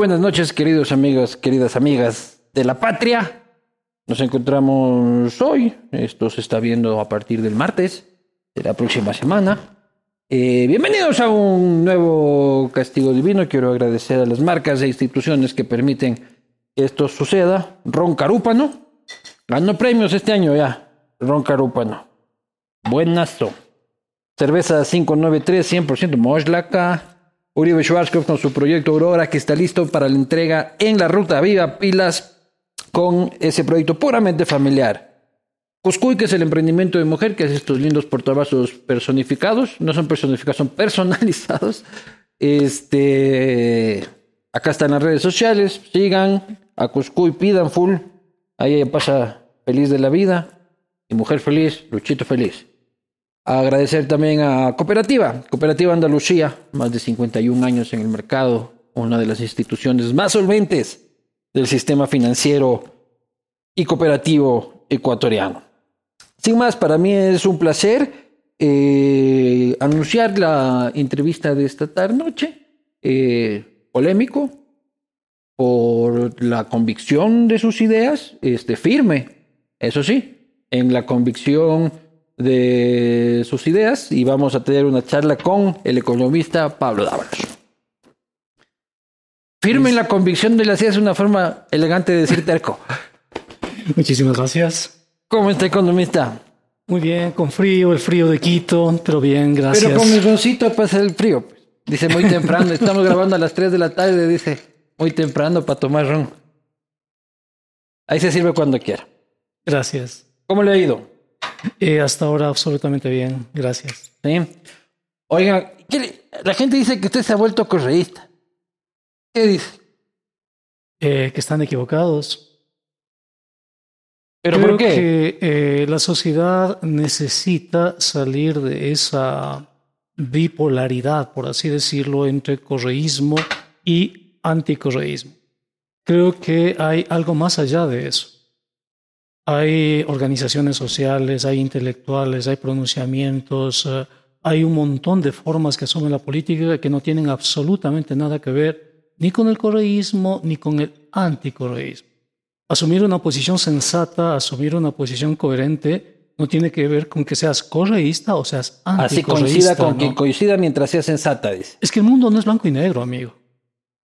Buenas noches, queridos amigos, queridas amigas de la patria. Nos encontramos hoy, esto se está viendo a partir del martes de la próxima semana. Eh, bienvenidos a un nuevo castigo divino. Quiero agradecer a las marcas e instituciones que permiten que esto suceda. Ron Carúpano ganó premios este año ya. Ron Carúpano. Buenazo. Cerveza 593, 100% Moslaka. Uribe Schwarzkopf con su proyecto Aurora que está listo para la entrega en la ruta Viva Pilas con ese proyecto puramente familiar. Cuscuy, que es el emprendimiento de mujer, que es estos lindos portavasos personificados, no son personificados, son personalizados. Este, acá están las redes sociales, sigan a Cuscuy, pidan full, ahí pasa feliz de la vida, y mujer feliz, Luchito feliz. Agradecer también a Cooperativa, Cooperativa Andalucía, más de 51 años en el mercado, una de las instituciones más solventes del sistema financiero y cooperativo ecuatoriano. Sin más, para mí es un placer eh, anunciar la entrevista de esta tarde noche, eh, polémico, por la convicción de sus ideas, este, firme, eso sí, en la convicción de sus ideas y vamos a tener una charla con el economista Pablo Dávalos. Firme en la convicción de las ideas es una forma elegante de decir terco. Muchísimas gracias. ¿Cómo está economista? Muy bien, con frío, el frío de Quito, pero bien, gracias. Pero con mi roncito pasa el frío. pues. Dice muy temprano, estamos grabando a las 3 de la tarde, dice muy temprano para tomar ron. Ahí se sirve cuando quiera. Gracias. ¿Cómo le ha ido? Eh, hasta ahora absolutamente bien, gracias. ¿Sí? Oiga, ¿qué le- la gente dice que usted se ha vuelto correísta. ¿Qué dice? Eh, que están equivocados. ¿Pero Creo por qué? que eh, la sociedad necesita salir de esa bipolaridad, por así decirlo, entre correísmo y anticorreísmo. Creo que hay algo más allá de eso. Hay organizaciones sociales, hay intelectuales, hay pronunciamientos, eh, hay un montón de formas que asume la política que no tienen absolutamente nada que ver ni con el correísmo ni con el anticorreísmo. Asumir una posición sensata, asumir una posición coherente, no tiene que ver con que seas correísta o seas Así anticorreísta. coincida con ¿no? quien coincida mientras sea sensata, dice. Es que el mundo no es blanco y negro, amigo.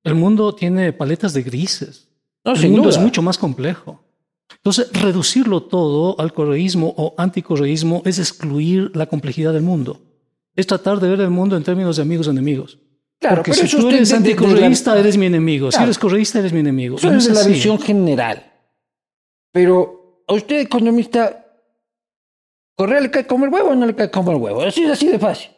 El mundo tiene paletas de grises. No, el mundo duda. es mucho más complejo. Entonces, reducirlo todo al correísmo o anticorreísmo es excluir la complejidad del mundo. Es tratar de ver el mundo en términos de amigos y enemigos. Claro, Porque pero si tú eres la- anticorreísta, eres mi enemigo. Si eres correísta, eres mi enemigo. Eso no es es la así. visión general. Pero a usted, economista, ¿Correa le cae como el huevo o no le cae como el huevo? Así, así de fácil.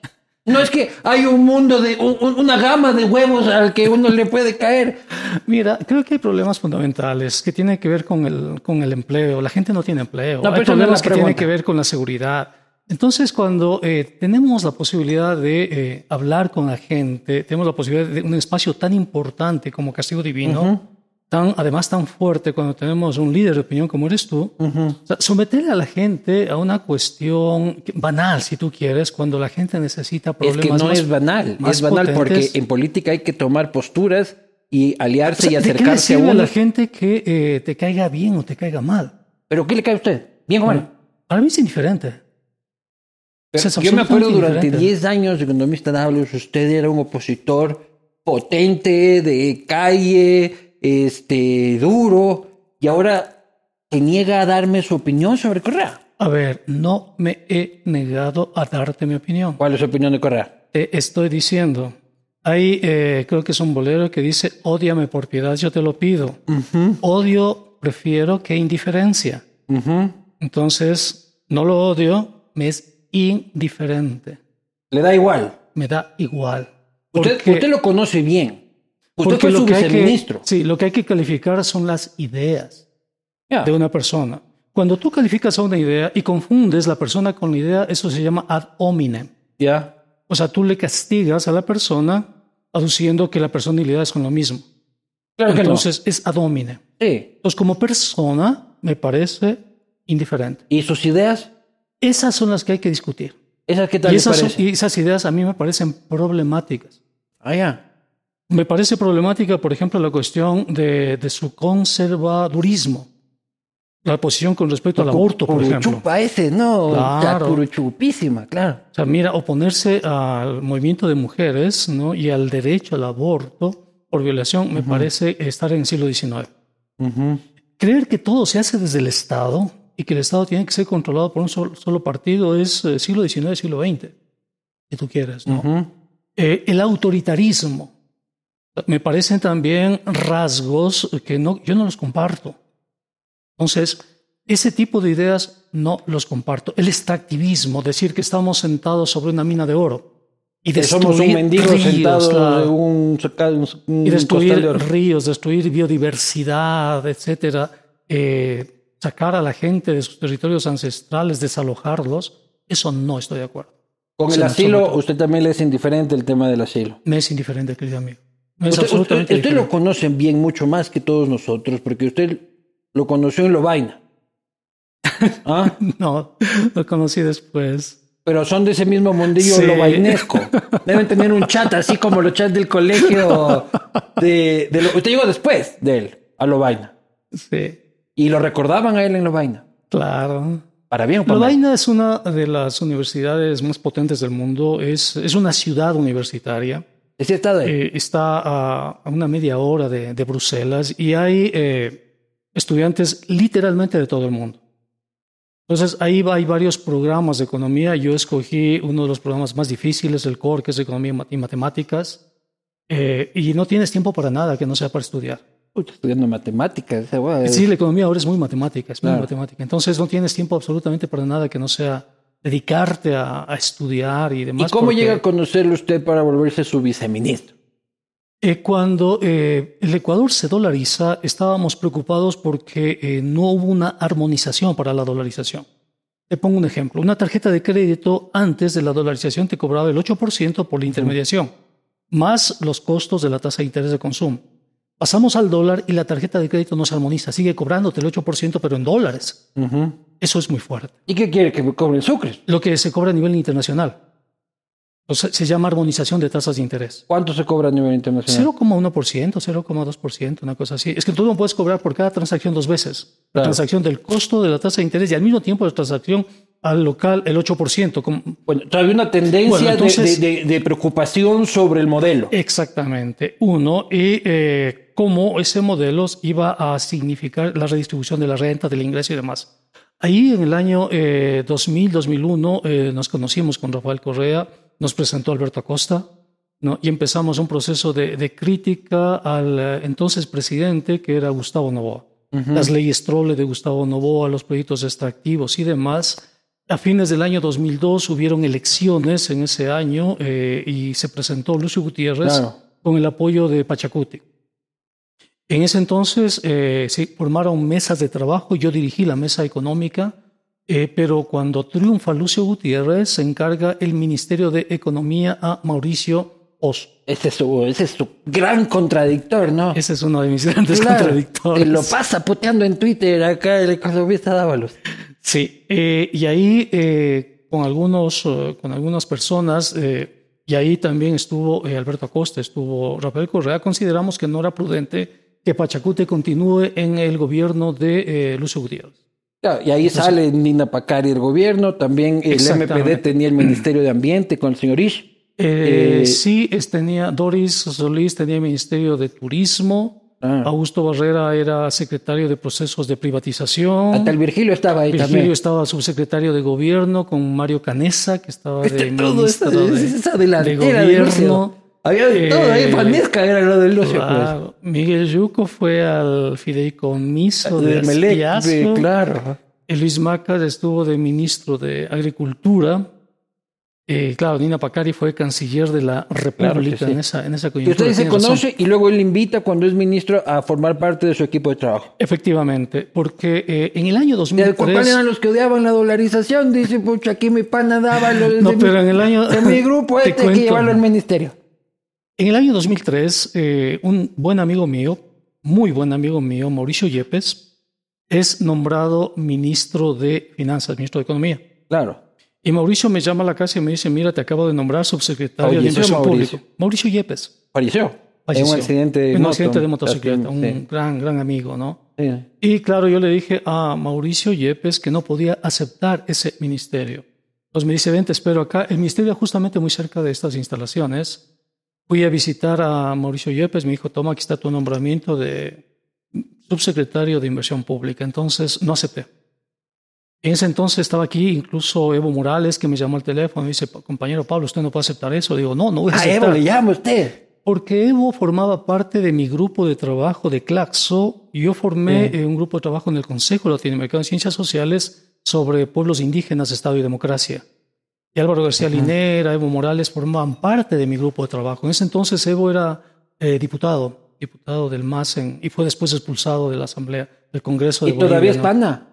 No es que hay un mundo de, un- un- una gama de huevos al que uno le puede caer. Mira, creo que hay problemas fundamentales que tienen que ver con el, con el empleo. La gente no tiene empleo. No, hay problemas que tienen que ver con la seguridad. Entonces, cuando eh, tenemos la posibilidad de eh, hablar con la gente, tenemos la posibilidad de un espacio tan importante como Castigo Divino, tan, además tan fuerte cuando tenemos un líder de opinión como eres tú, o sea, someterle a la gente a una cuestión banal, si tú quieres, cuando la gente necesita Es problemas que no más- es banal. Es banal porque potentes. en política hay que tomar posturas y aliarse O sea, y ¿de qué acercarse a uno. la gente que eh, te caiga bien o te caiga mal? ¿Pero qué le cae a usted? ¿Bien o mal? Para mí es indiferente. Pero Es yo me acuerdo durante indiferente. 10 años de economista Dávalos, usted era un opositor potente, de calle, este, duro, y ahora se niega a darme su opinión sobre Correa. A ver, no me he negado a darte mi opinión. ¿Cuál es su opinión de Correa? Te estoy diciendo. Hay, eh, creo que es un bolero que dice, ódiame por piedad, yo te lo pido. Odio prefiero que indiferencia. Entonces, no lo odio, me es indiferente. Le da igual. Me da igual. Usted, Porque- usted lo conoce bien. Usted porque fue lo que hay que-. Sí, lo que hay que calificar son las ideas. Ya. de una persona. Cuando tú calificas a una idea y confundes la persona con la idea, eso se llama ad hominem. Ya. O sea, tú le castigas a la persona aduciendo que la persona y la idea son lo mismo. Claro que Entonces es ad hominem. no. Sí. Entonces, como persona, me parece indiferente. ¿Y sus ideas? Esas son las que hay que discutir. ¿Esas qué tal Y esas, son- y esas ideas a mí me parecen problemáticas. Ah, ya. Me parece problemática, por ejemplo, la cuestión de, de su conservadurismo. La posición con respecto al aborto, por ejemplo. Ese, ¿no? Claro. chupísima, claro. O sea, mira, oponerse al movimiento de mujeres ¿no? y al derecho al aborto por violación me parece estar en el siglo XIX. Creer que todo se hace desde el Estado y que el Estado tiene que ser controlado por un solo, partido es eh, siglo XIX, siglo XX, si tú quieres, ¿no? Eh, el autoritarismo me parecen también rasgos que no, yo no los comparto. Entonces, ese tipo de ideas no los comparto. El extractivismo, decir que estamos sentados sobre una mina de oro y destruir somos un mendigo ríos, sentado claro, en un, un y destruir de ríos, destruir biodiversidad, etcétera, eh, sacar a la gente de sus territorios ancestrales, desalojarlos, eso no estoy de acuerdo. Con el asilo, usted también le es indiferente el tema del asilo. Me es indiferente, querido amigo. Es Usted, absolutamente usted- usted lo indiferente. conoce bien mucho más que todos nosotros, porque usted lo conoció en Lovaina. ¿Ah? No, lo conocí después. Pero son de ese mismo mundillo Sí. lovainesco. Deben tener un chat así como los chats del colegio. De, de lo- usted llegó después de él, a Lovaina. Sí, Y lo recordaban a él en Lovaina. claro. Para bien o para mal. Lovaina es una de las universidades más potentes del mundo. Es, es una ciudad universitaria. Estado ahí. Eh, está a, una media hora de, de Bruselas y hay eh, estudiantes literalmente de todo el mundo. Entonces, ahí va- hay varios programas de economía. Yo escogí uno de los programas más difíciles, el core, que es economía y matemáticas. Eh, y no tienes tiempo para nada que no sea para estudiar. Pucha, estudiando matemáticas. es- Sí, la economía ahora es muy matemática, es muy Claro. matemática. Entonces, no tienes tiempo absolutamente para nada que no sea dedicarte a, a estudiar y ¿Y demás. cómo porque- llega a conocerlo usted para volverse su viceministro? Eh, cuando eh, el Ecuador se dolariza, estábamos preocupados porque eh, no hubo una armonización para la dolarización. Te pongo un ejemplo. Una tarjeta de crédito antes de la dolarización te cobraba el 8% por la intermediación, más los costos de la tasa de interés de consumo. Pasamos al dólar y la tarjeta de crédito no se armoniza, sigue cobrándote el 8%, pero en dólares. Eso es muy fuerte. ¿Y qué quiere? ¿Que me cobren sucres? Lo que se cobra a nivel internacional. O sea, se llama armonización de tasas de interés. ¿Cuánto se cobra a nivel internacional? 0,1%, 0,2%, una cosa así. Es que tú no puedes cobrar por cada transacción dos veces. La Claro. transacción del costo de la tasa de interés y al mismo tiempo la transacción al local el 8%. como- Bueno, todavía una tendencia Bueno, de- entonces- de, de- de preocupación sobre el modelo. Exactamente. Uno, y eh, cómo ese modelo iba a significar la redistribución de la renta, del ingreso y demás. Ahí en el año eh, 2000, 2001 eh, nos conocimos con Rafael Correa, nos presentó Alberto Acosta, ¿no? y empezamos un proceso de, de crítica al eh, entonces presidente que era Gustavo Novoa. Las leyes trole de Gustavo Novoa, los proyectos extractivos y demás. A fines del año 2002 hubieron elecciones en ese año eh, y se presentó Lucio Gutiérrez Claro. con el apoyo de Pachacuti. En ese entonces eh, se formaron mesas de trabajo, yo dirigí la mesa económica, eh, pero cuando triunfa Lucio Gutiérrez se encarga el Ministerio de Economía a Mauricio Oz. Ese es, su, ese es su gran contradictor, ¿no? Ese es uno de mis grandes Claro, contradictores. lo pasa puteando en Twitter acá el economista Dávalos. Sí, eh, y ahí eh, con, algunos, eh, con algunas personas, eh, y ahí también estuvo eh, Alberto Acosta, estuvo Rafael Correa, consideramos que no era prudente que Pachacute continúe en el gobierno de eh, Lucio Gutiérrez. Claro, y ahí sale Nina Pacari del gobierno, también el. MPD tenía el Ministerio de Ambiente con el señor Ish. Eh, Eh, sí, es- tenía, Doris Solís tenía el Ministerio de Turismo, Ah. Augusto Barrera era secretario de procesos de privatización. Hasta el Virgilio estaba ahí Virgilio también. estaba subsecretario de gobierno con Mario Canesa, que estaba de Este, todo esa, ministro de, esa de de gobierno. Había de todo ahí, Fanesca era lo de Lucio, Claro. Miguel Yuco fue al fideicomiso pues. de De Melec, de- claro. Luis Macas estuvo de ministro de Agricultura. Eh, claro, Nina Pacari fue canciller de la República sí. en, esa, en esa Y coyuntura. usted se razón. conoce y luego él invita cuando es ministro a formar parte de su equipo de trabajo. Efectivamente, porque eh, en el año ¿Y ¿Cuáles 2003... eran los que odiaban la dolarización? Dice, pucha, aquí mi pana daba los No, pero en el año... de mi grupo, te este hay que llevarlo al ministerio. En el año 2003, eh, un buen amigo mío, muy buen amigo mío, Mauricio Yepes, es nombrado ministro de Finanzas, ministro de Economía. Claro. Y Mauricio me llama a la casa y me dice, mira, te acabo de nombrar subsecretario de Falleció Inversión Mauricio. Pública. Mauricio Yepes. Falleció. falleció. un accidente de En un moto. accidente de motocicleta, un Sí. gran, gran amigo, ¿no? Sí. Y claro, yo le dije a Mauricio Yepes que no podía aceptar ese ministerio. Entonces me dice, ven, te espero acá. El ministerio justamente muy cerca de estas instalaciones. Fui a visitar a Mauricio Yepes, me dijo, toma, aquí está tu nombramiento de subsecretario de Inversión Pública. Entonces no acepté. En ese entonces estaba aquí incluso Evo Morales, que me llamó al teléfono y dice, compañero Pablo, usted no puede aceptar eso. Digo, no, no voy a A aceptar. Evo le llama usted. Porque Evo formaba parte de mi grupo de trabajo de Claxo y yo formé eh, un grupo de trabajo en el Consejo Latinoamericano de Ciencias Sociales sobre pueblos indígenas, Estado y Democracia. Y Álvaro García Linera, Evo Morales formaban parte de mi grupo de trabajo. En ese entonces Evo era eh, diputado, diputado del MAS en- y fue después expulsado de la Asamblea del Congreso de Y todavía es ¿no? pana.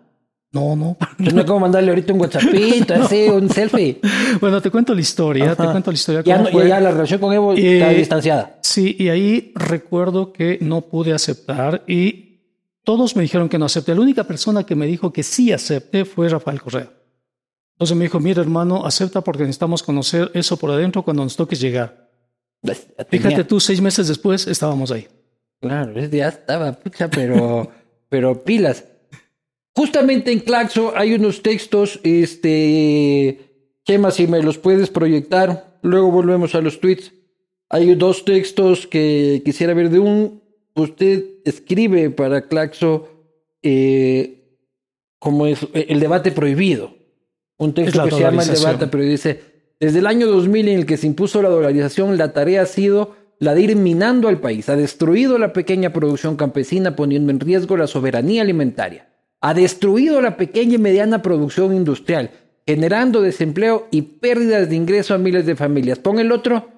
No, no. Yo no sé cómo mandarle ahorita un WhatsAppito, así, un selfie. bueno, te cuento la historia, te cuento la historia. Ya, no- ya la relación con Evo Eh, está distanciada. Sí, y ahí recuerdo que no pude aceptar y todos me dijeron que no acepté. La única persona que me dijo que sí acepté fue Rafael Correa. Entonces me dijo, mira hermano, acepta porque necesitamos conocer eso por adentro cuando nos toque llegar. Pues, Fíjate tú, seis meses después estábamos ahí. Claro, ya estaba, pucha, pero, pero pilas. Justamente en Claxo hay unos textos, este, Chema, si me los puedes proyectar, luego volvemos a los tweets. Hay dos textos que quisiera ver de un, usted escribe para Claxo eh, como es el debate prohibido. Un texto que se llama el debate prohibido. Dice, desde el año 2000 en el que se impuso la dolarización, la tarea ha sido la de ir minando al país. Ha destruido la pequeña producción campesina poniendo en riesgo la soberanía alimentaria. Ha destruido la pequeña y mediana producción industrial, generando desempleo y pérdidas de ingreso a miles de familias. Pon el otro.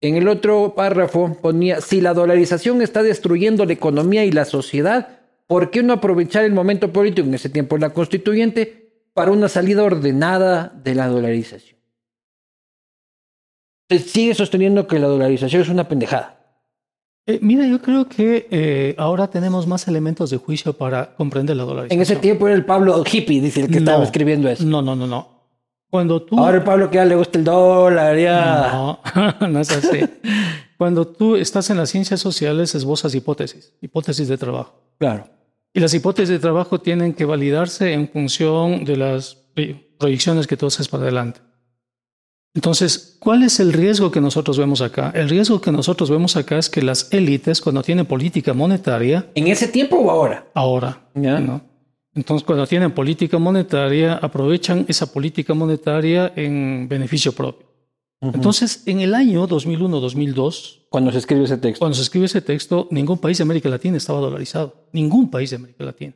En el otro párrafo ponía, si la dolarización está destruyendo la economía y la sociedad, ¿por qué no aprovechar el momento político, en ese tiempo la constituyente, para una salida ordenada de la dolarización? Se sigue sosteniendo que la dolarización es una pendejada. Eh, mira, yo creo que eh, ahora tenemos más elementos de juicio para comprender la dolarización. En ese tiempo era el Pablo hippie, dice el que estaba escribiendo eso. No, no, no, no. Cuando tú... Ahora el Pablo que ya le gusta el dólar, ya. No, no es así. Cuando tú estás en las ciencias sociales, esbozas hipótesis, hipótesis de trabajo. Claro. Y las hipótesis de trabajo tienen que validarse en función de las proyecciones que tú haces para adelante. Entonces, ¿cuál es el riesgo que nosotros vemos acá? El riesgo que nosotros vemos acá es que las élites, cuando tienen política monetaria, ¿En ese tiempo o ahora? ahora, Ya. ¿no? Entonces, cuando tienen política monetaria, aprovechan esa política monetaria en beneficio propio. Entonces, en el año 2001-2002, Cuando se escribe ese texto. cuando se escribe ese texto, ningún país de América Latina estaba dolarizado. Ningún país de América Latina.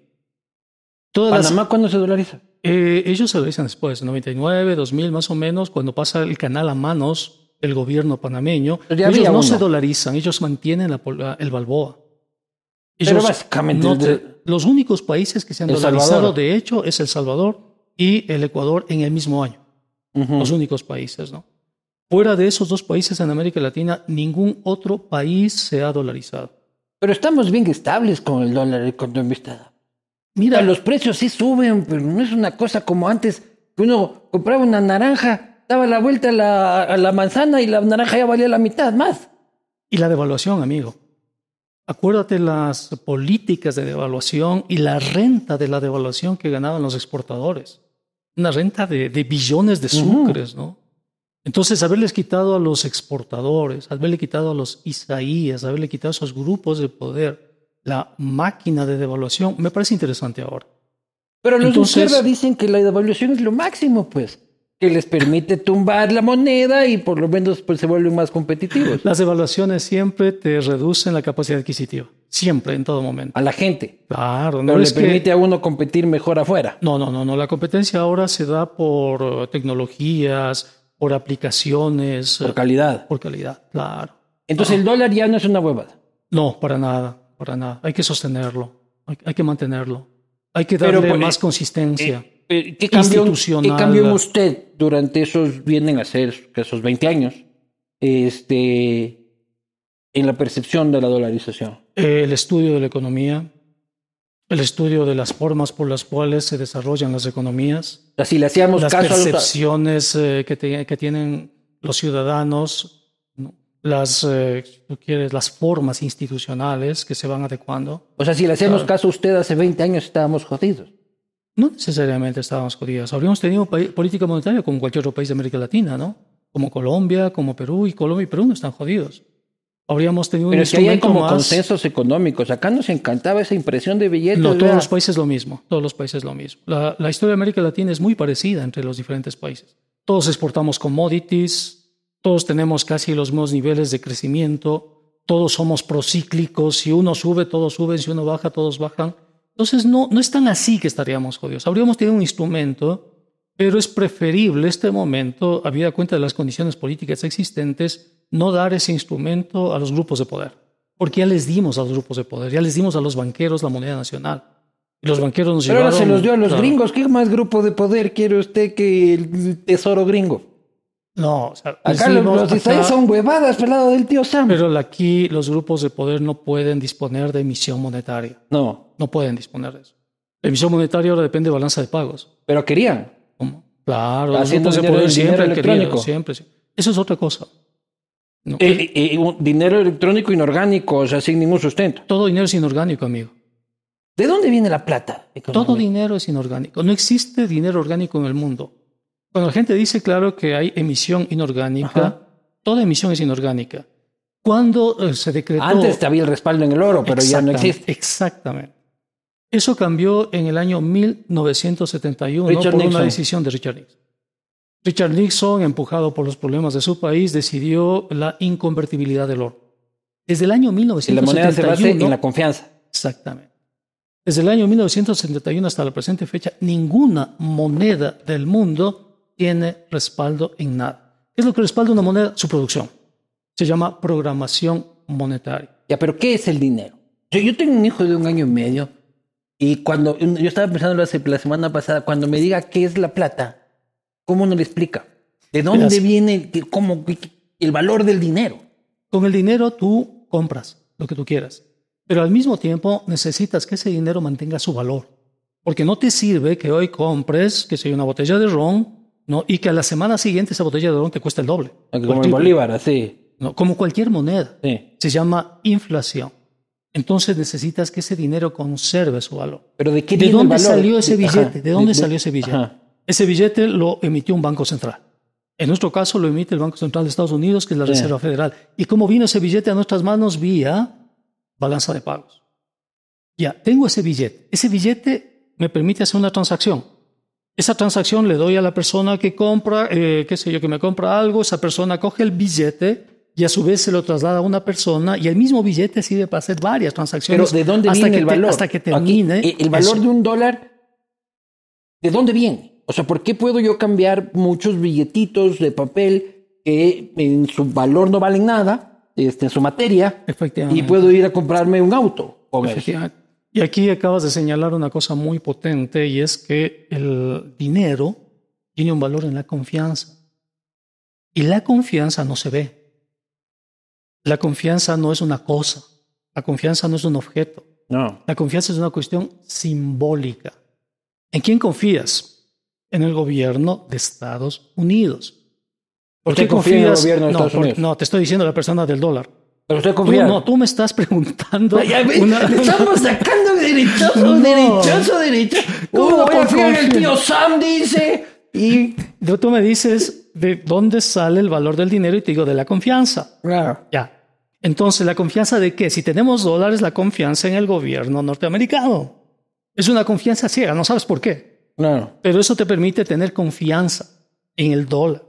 Todas las- ¿Panamá cuándo se dolariza? eh, ellos se dolarizan después, 99, 2000 más o menos, cuando pasa el canal a manos del gobierno panameño. Pero ellos no uno. se dolarizan, ellos mantienen la el balboa. Pero Ellos básicamente no el de- te- los únicos países que se han El dolarizado, Salvador. de hecho, es El Salvador y el Ecuador en el mismo año. Los únicos países, ¿no? Fuera de esos dos países en América Latina, ningún otro país se ha dolarizado. Pero estamos bien estables con el dólar economista. Mira, Mira, los precios sí suben, pero no es una cosa como antes, que uno compraba una naranja, daba la vuelta a la, a la manzana y la naranja ya valía la mitad más. y la devaluación, amigo. Acuérdate las políticas de devaluación y la renta de la devaluación que ganaban los exportadores. Una renta de, de billones de sucres, ¿no? Entonces, haberles quitado a los exportadores, haberle quitado a los Isaías, haberle quitado a esos grupos de poder la máquina de devaluación, me parece interesante ahora. Pero los Entonces- de izquierda dicen que la devaluación es lo máximo, pues, que les permite tumbar la moneda y por lo menos pues, se vuelven más competitivos. Las devaluaciones siempre te reducen la capacidad adquisitiva, siempre, en todo momento. A la gente. Claro, Pero no le que- permite a uno competir mejor afuera. No, no, no, no. La competencia ahora se da por tecnologías, por aplicaciones, Por eh, calidad. por calidad. Claro. Entonces el dólar ya no es una huevada. No, para nada, para nada. Hay que sostenerlo, hay, hay que mantenerlo. Hay que darle Pero, pues, más consistencia. Eh, ¿Qué cambió. ¿Qué cambió en usted durante esos, vienen a ser esos 20 años, este, en la percepción de la dolarización? Eh, el estudio de la economía, el estudio de las formas por las cuales se desarrollan las economías, si le hacíamos las caso a los... percepciones eh, que, te- que tienen los ciudadanos, ¿no? las, eh, tú quieres, las formas institucionales que se van adecuando. O sea, si le hacemos caso a usted hace 20 años estábamos jodidos. No necesariamente estábamos jodidos. Habríamos tenido política monetaria como cualquier otro país de América Latina, ¿no? Como Colombia, como Perú, y Colombia y Perú no están jodidos. Habríamos tenido un Pero ahí hay instrumento como más... consensos económicos. Acá nos encantaba esa impresión de billetes. No, todos ¿verdad? los países lo mismo, todos los países lo mismo. La, la historia de América Latina es muy parecida entre los diferentes países. Todos exportamos commodities, todos tenemos casi los mismos niveles de crecimiento, todos somos procíclicos, si uno sube, todos suben, si uno baja, todos bajan. Entonces no, no es tan así que estaríamos jodidos. Habríamos tenido un instrumento, pero es preferible este momento, habida cuenta de las condiciones políticas existentes, no dar ese instrumento a los grupos de poder. Porque ya les dimos a los grupos de poder, ya les dimos a los banqueros la moneda nacional. Y los banqueros nos Pero ahora llevaron... se los dio a los claro. gringos. ¿Qué más grupo de poder quiere usted que el tesoro gringo? No, o sea, Acá los, dimos los de Israel acá- son huevadas pelado del tío Sam. Pero aquí los grupos de poder no pueden disponer de emisión monetaria. No, No pueden disponer de eso. La emisión monetaria ahora depende de balanza de pagos. pero querían. ¿Cómo? Claro, los Haciendo grupos de poder siempre han querido, electrónico. siempre, sí. Eso es otra cosa. No, Eh, eh, dinero electrónico inorgánico, o sea, sin ningún sustento. Todo dinero es inorgánico, amigo. ¿De dónde viene la plata? Todo dinero es inorgánico. No existe dinero orgánico en el mundo. Cuando la gente dice, claro, que hay emisión inorgánica, Ajá. toda emisión es inorgánica. Cuando eh, se decretó... Antes había el respaldo en el oro, pero ya no existe. Exactamente. Eso cambió en el año 1971 Richard por una decisión de Richard Nixon. Richard Nixon, empujado por los problemas de su país, decidió la inconvertibilidad del oro. Desde el año Y la 1971... moneda se basa en la confianza. Exactamente. Desde el año 1971 hasta la presente fecha, ninguna moneda del mundo tiene respaldo en nada. ¿Qué es lo que respalda una moneda? Su producción. Se llama programación monetaria. Ya, pero ¿qué es el dinero? Yo, yo tengo un hijo de un año y medio y cuando yo estaba pensando la semana pasada, cuando me diga qué es la plata, ¿cómo no le explica? ¿De dónde Verás. viene qué- cómo, el valor del dinero? Con el dinero tú compras lo que tú quieras, pero al mismo tiempo necesitas que ese dinero mantenga su valor, porque no te sirve que hoy compres, que sea una botella de ron, ¿no? y que a la semana siguiente esa botella de ron te cueste el doble. el Como el Bolívar, así. ¿no? Como cualquier moneda. Sí. Se llama inflación. Entonces necesitas que ese dinero conserve su valor. Pero ¿de qué ¿De el dónde valor? salió ese De- billete? ajá. ¿De dónde salió ese billete? Ajá. Ese billete lo emitió un banco central. En nuestro caso lo emite el Banco Central de Estados Unidos, que es la Sí. Reserva Federal. ¿Y cómo vino ese billete a nuestras manos? Vía balanza de pagos. Ya, tengo ese billete. Ese billete me permite hacer una transacción. Esa transacción le doy a la persona que compra, eh, qué sé yo, que me compra algo, esa persona coge el billete y a su vez se lo traslada a una persona y el mismo billete sirve para hacer varias Pero transacciones. ¿de dónde hasta viene que el te- valor? hasta que Aquí, termine. eh, el valor eso. de un dólar, ¿de dónde viene? O sea, ¿por qué puedo yo cambiar muchos billetitos de papel que en su valor no valen nada, este, en su materia, Efectivamente. y puedo ir a comprarme un auto con eso? Efectivamente. Y aquí acabas de señalar una cosa muy potente y es que el dinero tiene un valor en la confianza. Y la confianza no se ve. La confianza no es una cosa. La confianza no es un objeto. No. La confianza es una cuestión simbólica. ¿En quién confías? En el gobierno de Estados Unidos. ¿Por ¿Usted qué confía en el confías? gobierno de no, Estados por- Unidos? no, te estoy diciendo la persona del dólar. Pero usted Tú, confía. no, tú me estás preguntando. Una- le estamos sacando derechoso, No. derechoso, derechoso. ¿Cómo ¿Cómo voy a confiar en el tío Sam, dice? Y. Tú tú me dices de dónde sale el valor del dinero y te digo de la confianza. Claro. Ya. Entonces, ¿la confianza de qué? Si tenemos dólares, la confianza en el gobierno norteamericano. Es una confianza ciega, no sabes por qué. Claro. Pero eso te permite tener confianza en el dólar.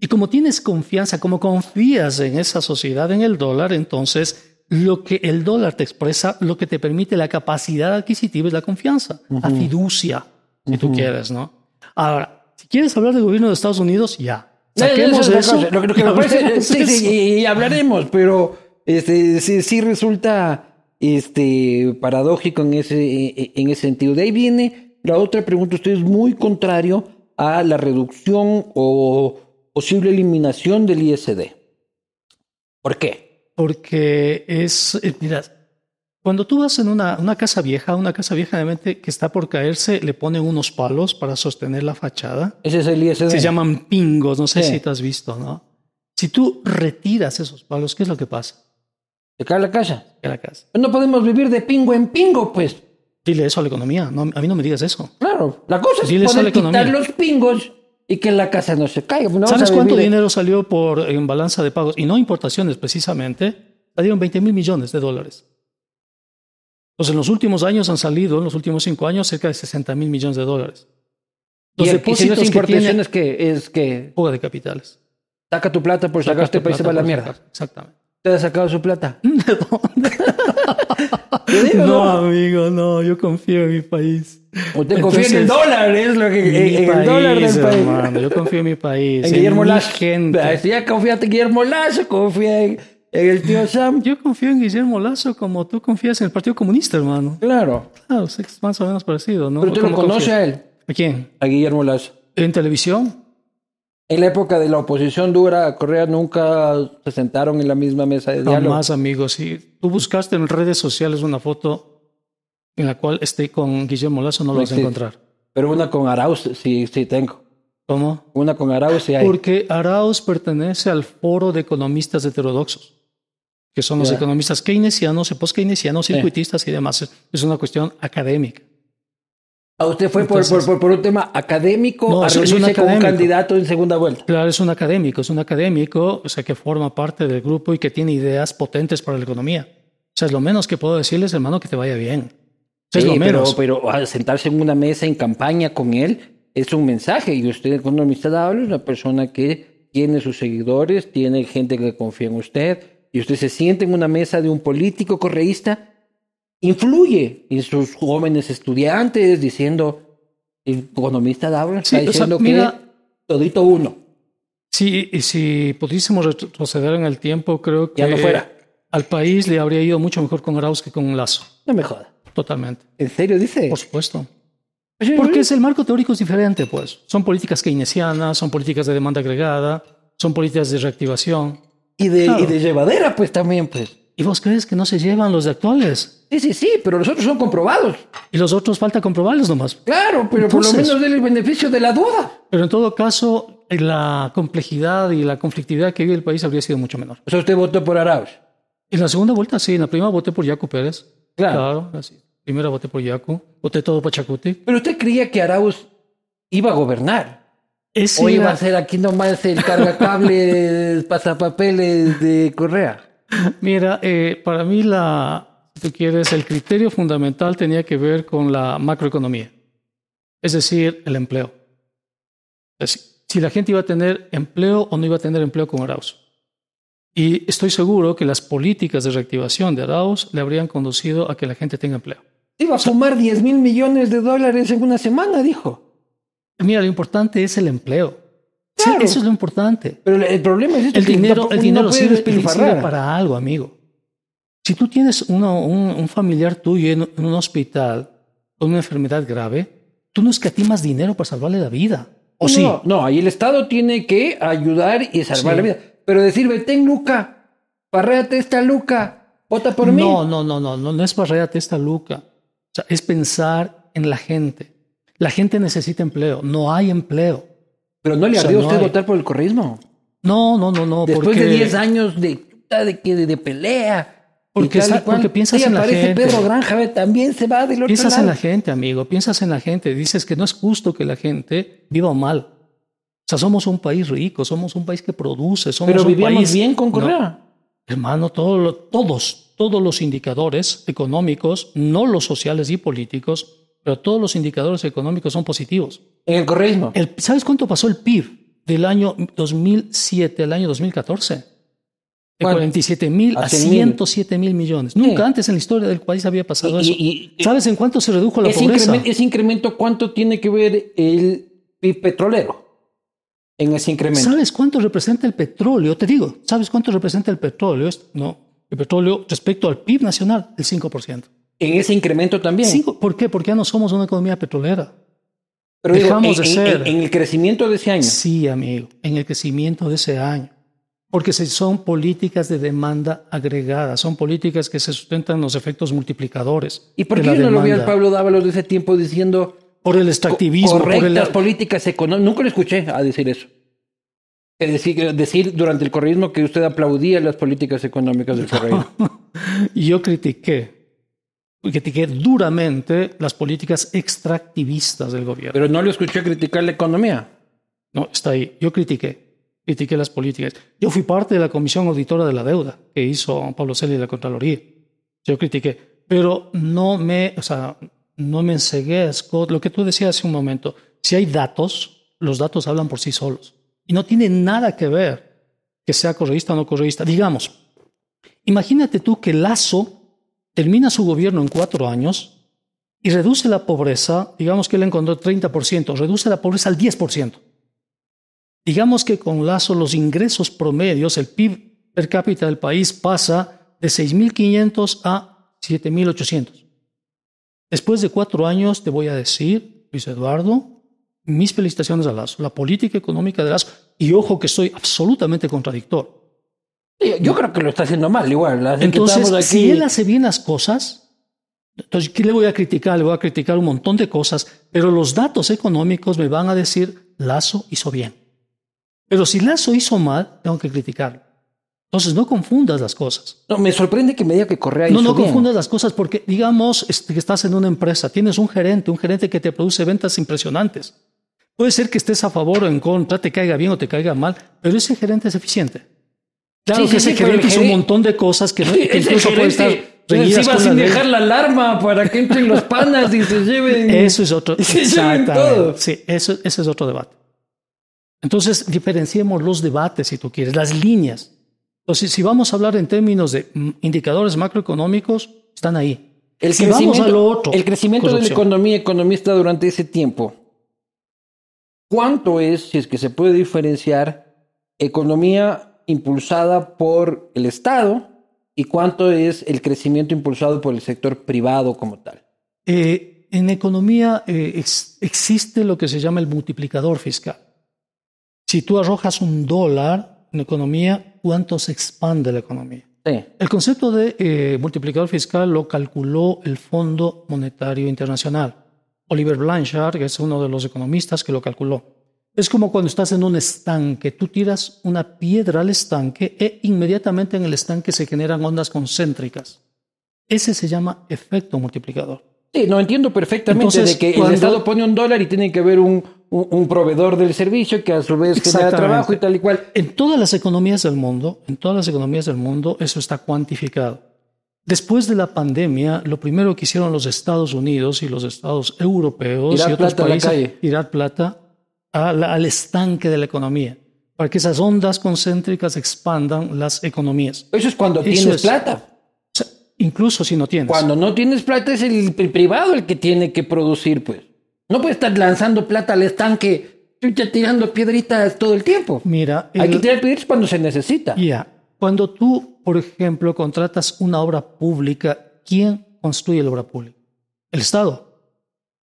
Y como tienes confianza, como confías en esa sociedad, en el dólar, entonces lo que el dólar te expresa, lo que te permite la capacidad adquisitiva es la confianza, la fiducia, si tú quieres, ¿no? Ahora, si quieres hablar del gobierno de Estados Unidos, ya. Saquemos Eso es eso. Lo, que- me parece, sí, sí, y hablaremos, pero este, sí, sí resulta este, paradójico en ese, en ese sentido. De ahí viene la otra pregunta. Usted es muy contrario a la reducción o posible eliminación del ISD. ¿Por qué? Porque es, eh, mira, cuando tú vas en una, una casa vieja, una casa vieja realmente que está por caerse, le ponen unos palos para sostener la fachada. Ese es el ISD. Se llaman pingos, no sé Sí. si te has visto, ¿no? Si tú retiras esos palos, ¿qué es lo que pasa? Se cae la casa. En la casa. No podemos vivir de pingo en pingo, pues. Dile eso a la economía. No, a mí no me digas eso. Claro, la cosa es Dile eso a poder la economía. quitar los pingos y que la casa no se caiga. No ¿Sabes cuánto de- dinero salió por en balanza de pagos? Y no importaciones precisamente. Salieron 20 mil millones de dólares. Pues en los últimos años han salido, en los últimos cinco años, cerca de 60 mil millones de dólares. Los Y, y si no depósitos es que tiene importaciones, que es que fuga de capitales. saca tu plata por este Sacaste país se va a la mierda. sacar. Exactamente. ¿Te ha sacado su plata? ¿De dónde? Digo, No, ¿no? amigo, no, yo confío en mi país. Usted confía en el Entonces, dólar, es lo que. En, el dólar del país. hermano, yo confío en mi país. En Guillermo Lazo. gente. Si ya confiaste en Guillermo Lazo, confía en, en el tío Sam. Yo confío en Guillermo Lazo como tú confías en el Partido Comunista, hermano. Claro. Claro, es más o menos parecido, ¿no? Pero usted lo ¿Cómo conoce confías? a él, ¿A quién? a Guillermo Lazo. ¿En televisión? En la época de la oposición dura, Correa nunca se sentaron en la misma mesa de diálogo. Jamás, amigo. Si tú buscaste en redes sociales una foto en la cual esté con Guillermo Lazo, no lo No vas a encontrar. Pero una con Arauz, sí, sí tengo. ¿Cómo? Una con Arauz sí hay. Porque Arauz pertenece al foro de economistas heterodoxos, que son los Ya. economistas keynesianos, post-keynesianos, circuitistas y demás. Es una cuestión académica. Ah, usted fue por, Entonces- por, por, por un tema académico No, a es- es un reunirse con un académico. candidato en segunda vuelta. Claro, es un académico, es un académico, o sea, que forma parte del grupo y que tiene ideas potentes para la economía. O sea, es lo menos que puedo decirles, hermano, que te vaya bien. Sea, es Sí, lo pero, menos. pero ah, sentarse en una mesa en campaña con él es un mensaje. Y usted, economista dable, es una persona que tiene sus seguidores, tiene gente que confía en usted. Y usted se siente en una mesa de un político correísta, influye en sus jóvenes estudiantes diciendo, el economista dable está Sí, o sea, diciendo mira- que todito uno. Sí, y si pudiésemos retroceder en el tiempo, creo que Ya no fuera. al país le habría ido mucho mejor con Arauz que con Lazo. No me joda. Totalmente. ¿En serio dice? Por supuesto. Sí, Porque es el marco teórico es diferente, pues. Son políticas keynesianas, son políticas de demanda agregada, son políticas de reactivación. Y de, Claro. y de llevadera, pues también, pues. ¿Y vos crees que no se llevan los de actuales? Sí, sí, sí, pero los otros son comprobados. Y los otros falta comprobarlos nomás. Claro, pero por lo menos del el beneficio de la duda. Pero en todo caso, la complejidad y la conflictividad que vive el país habría sido mucho menor. O sea, usted votó por Arauz. En la segunda vuelta, sí. En la primera voté por Yacu Pérez. Claro. así. Primera voté por Yacu. Voté todo por Chacuti. Pero usted creía que Arauz iba a gobernar. Ese o iba a ser aquí nomás el cargacables, pasapapeles de Correa. Mira, eh, para mí la, si tú quieres, el criterio fundamental tenía que ver con la macroeconomía, es decir, el empleo. Es decir, si la gente iba a tener empleo o no iba a tener empleo con Arauz. Y estoy seguro que las políticas de reactivación de Arauz le habrían conducido a que la gente tenga empleo. Iba a fumar 10 mil millones de dólares en una semana, dijo. Mira, lo importante es el empleo. Sí, Claro. eso es lo importante. Pero el- problema es esto, El que dinero, no- el no dinero sirve, sirve para algo, amigo. Si tú tienes uno- un, un familiar tuyo en, en un hospital con una enfermedad grave, tú no escatimas dinero para salvarle la vida. ¿O sí? No, no, ahí el Estado tiene que ayudar y salvar Sí. la vida. Pero decir, ten Luca, parréate esta Luca, vota por mí. No, no, no, no, no, no es barréate esta luca. O sea, es pensar en la gente. La gente necesita empleo. No hay empleo. Pero no le O sea, ardió a no usted hay. votar por el correísmo. No, no, no, no. Después porque, de 10 años de, de, de, de pelea. Porque tal piensas Sí, en la gente. Pedro Granja, también se va del otro Piensas lado. en la gente, amigo. Piensas en la gente. Dices que no es justo que la gente viva mal. O sea, somos un país rico, somos un país que produce, somos Pero un vivíamos país... bien con No, Correa. hermano, todo todos, todos los indicadores económicos, no los sociales y políticos, pero todos los indicadores económicos son positivos. En el correísmo. El- ¿Sabes cuánto pasó el PIB del año 2007 al año 2014? De ¿Cuánto? 47 mil A a 100 mil. 107 mil millones. Nunca antes en la historia del país había pasado Y- eso. y- y- ¿Sabes en cuánto se redujo la ese, pobreza? incremento, ese incremento, ¿cuánto tiene que ver el PIB petrolero en ese incremento? ¿Sabes cuánto representa el petróleo? Te digo, ¿sabes cuánto representa el petróleo? No, el petróleo respecto al PIB nacional, el 5%. En ese incremento también. Cinco- ¿Por qué? Porque ya no somos una economía petrolera. Pero digo, dejamos en, de ser. en- en el crecimiento de ese año. Sí, amigo, en el crecimiento de ese año. Porque son políticas de demanda agregada, son políticas que se sustentan en los efectos multiplicadores. ¿Y por de qué la yo no lo vi al. Pablo Dávalos de ese tiempo diciendo Por el extractivismo, por el, correctas políticas económicas? Nunca lo escuché a decir eso. Decir, decir durante el correísmo que usted aplaudía las políticas económicas del correísmo. Yo critiqué, critiqué duramente las políticas extractivistas del gobierno. Pero no lo escuché criticar la economía. No, está ahí. Yo critiqué, critiqué las políticas. Yo fui parte de la comisión auditora de la deuda que hizo Pablo Celi de la Contraloría. Yo critiqué, pero no me, o sea, no me ensegué, Scott, lo que tú decías hace un momento. Si hay datos, los datos hablan por sí solos. Y no tiene nada que ver que sea correísta o no correísta. Digamos, imagínate tú que Lazo termina su gobierno en cuatro años y reduce la pobreza, digamos que él encontró 30%, reduce la pobreza al 10%. Digamos que con Lazo los ingresos promedios, el PIB per cápita del país pasa de 6.500 a 7.800. Después de cuatro años te voy a decir, Luis Eduardo, mis felicitaciones a Lazo, la política económica de Lazo, y ojo que soy absolutamente contradictor. Yo creo que lo está haciendo mal, igual. Entonces, si él hace bien las cosas, entonces, ¿qué le voy a criticar? Le voy a criticar un montón de cosas, pero los datos económicos me van a decir, Lazo hizo bien. Pero si Lazo hizo mal, tengo que criticarlo. Entonces, no confundas las cosas. No, me sorprende que me diga que Correa No, hizo no bien. confundas las cosas porque, digamos, este, que estás en una empresa, tienes un gerente, un gerente que te produce ventas impresionantes. Puede ser que estés a favor o en contra, te caiga bien o te caiga mal, pero ese gerente es eficiente. Claro Sí, que sí, el gerente hizo un montón de cosas que, no, que incluso puede estar reñidas con sin la ley. dejar la alarma para que entren los panas y se lleven. Eso es otro. se lleven Exactamente. todo. Sí, eso, ese es otro debate. Entonces, diferenciemos los debates, si tú quieres, las líneas. Entonces, si vamos a hablar en términos de mm, indicadores macroeconómicos, están ahí. El si vamos crecimiento, a lo otro, el crecimiento de la economía economista durante ese tiempo, ¿cuánto es, si es que se puede diferenciar, economía impulsada por el Estado y cuánto es el crecimiento impulsado por el sector privado como tal? Eh, en economía eh, ex- existe lo que se llama el multiplicador fiscal. Si tú arrojas un dólar en economía, ¿cuánto se expande la economía? Sí. El concepto de eh, multiplicador fiscal lo calculó el Fondo Monetario Internacional. Oliver Blanchard, que es uno de los economistas que lo calculó. Es como cuando estás en un estanque, tú tiras una piedra al estanque e inmediatamente en el estanque se generan ondas concéntricas. Ese se llama efecto multiplicador. Sí, no entiendo perfectamente Entonces, de que cuando- el Estado pone un dólar y tiene que haber un, un, un proveedor del servicio que a su vez genera trabajo y tal y cual. En todas las economías del mundo, en todas las economías del mundo, eso está cuantificado. Después de la pandemia, lo primero que hicieron los Estados Unidos y los Estados europeos y otros plata países, tirar plata la- al estanque de la economía, para que esas ondas concéntricas expandan las economías. Eso es cuando Eso tienes es. plata. Incluso si no tienes. Cuando no tienes plata es el, privado el que tiene que producir, pues. No puede estar lanzando plata al estanque, tirando piedritas todo el tiempo. Mira, Hay el- que tirar piedritas cuando se necesita. Ya. Cuando tú, por ejemplo, contratas una obra pública, ¿quién construye la obra pública? ¿El Estado?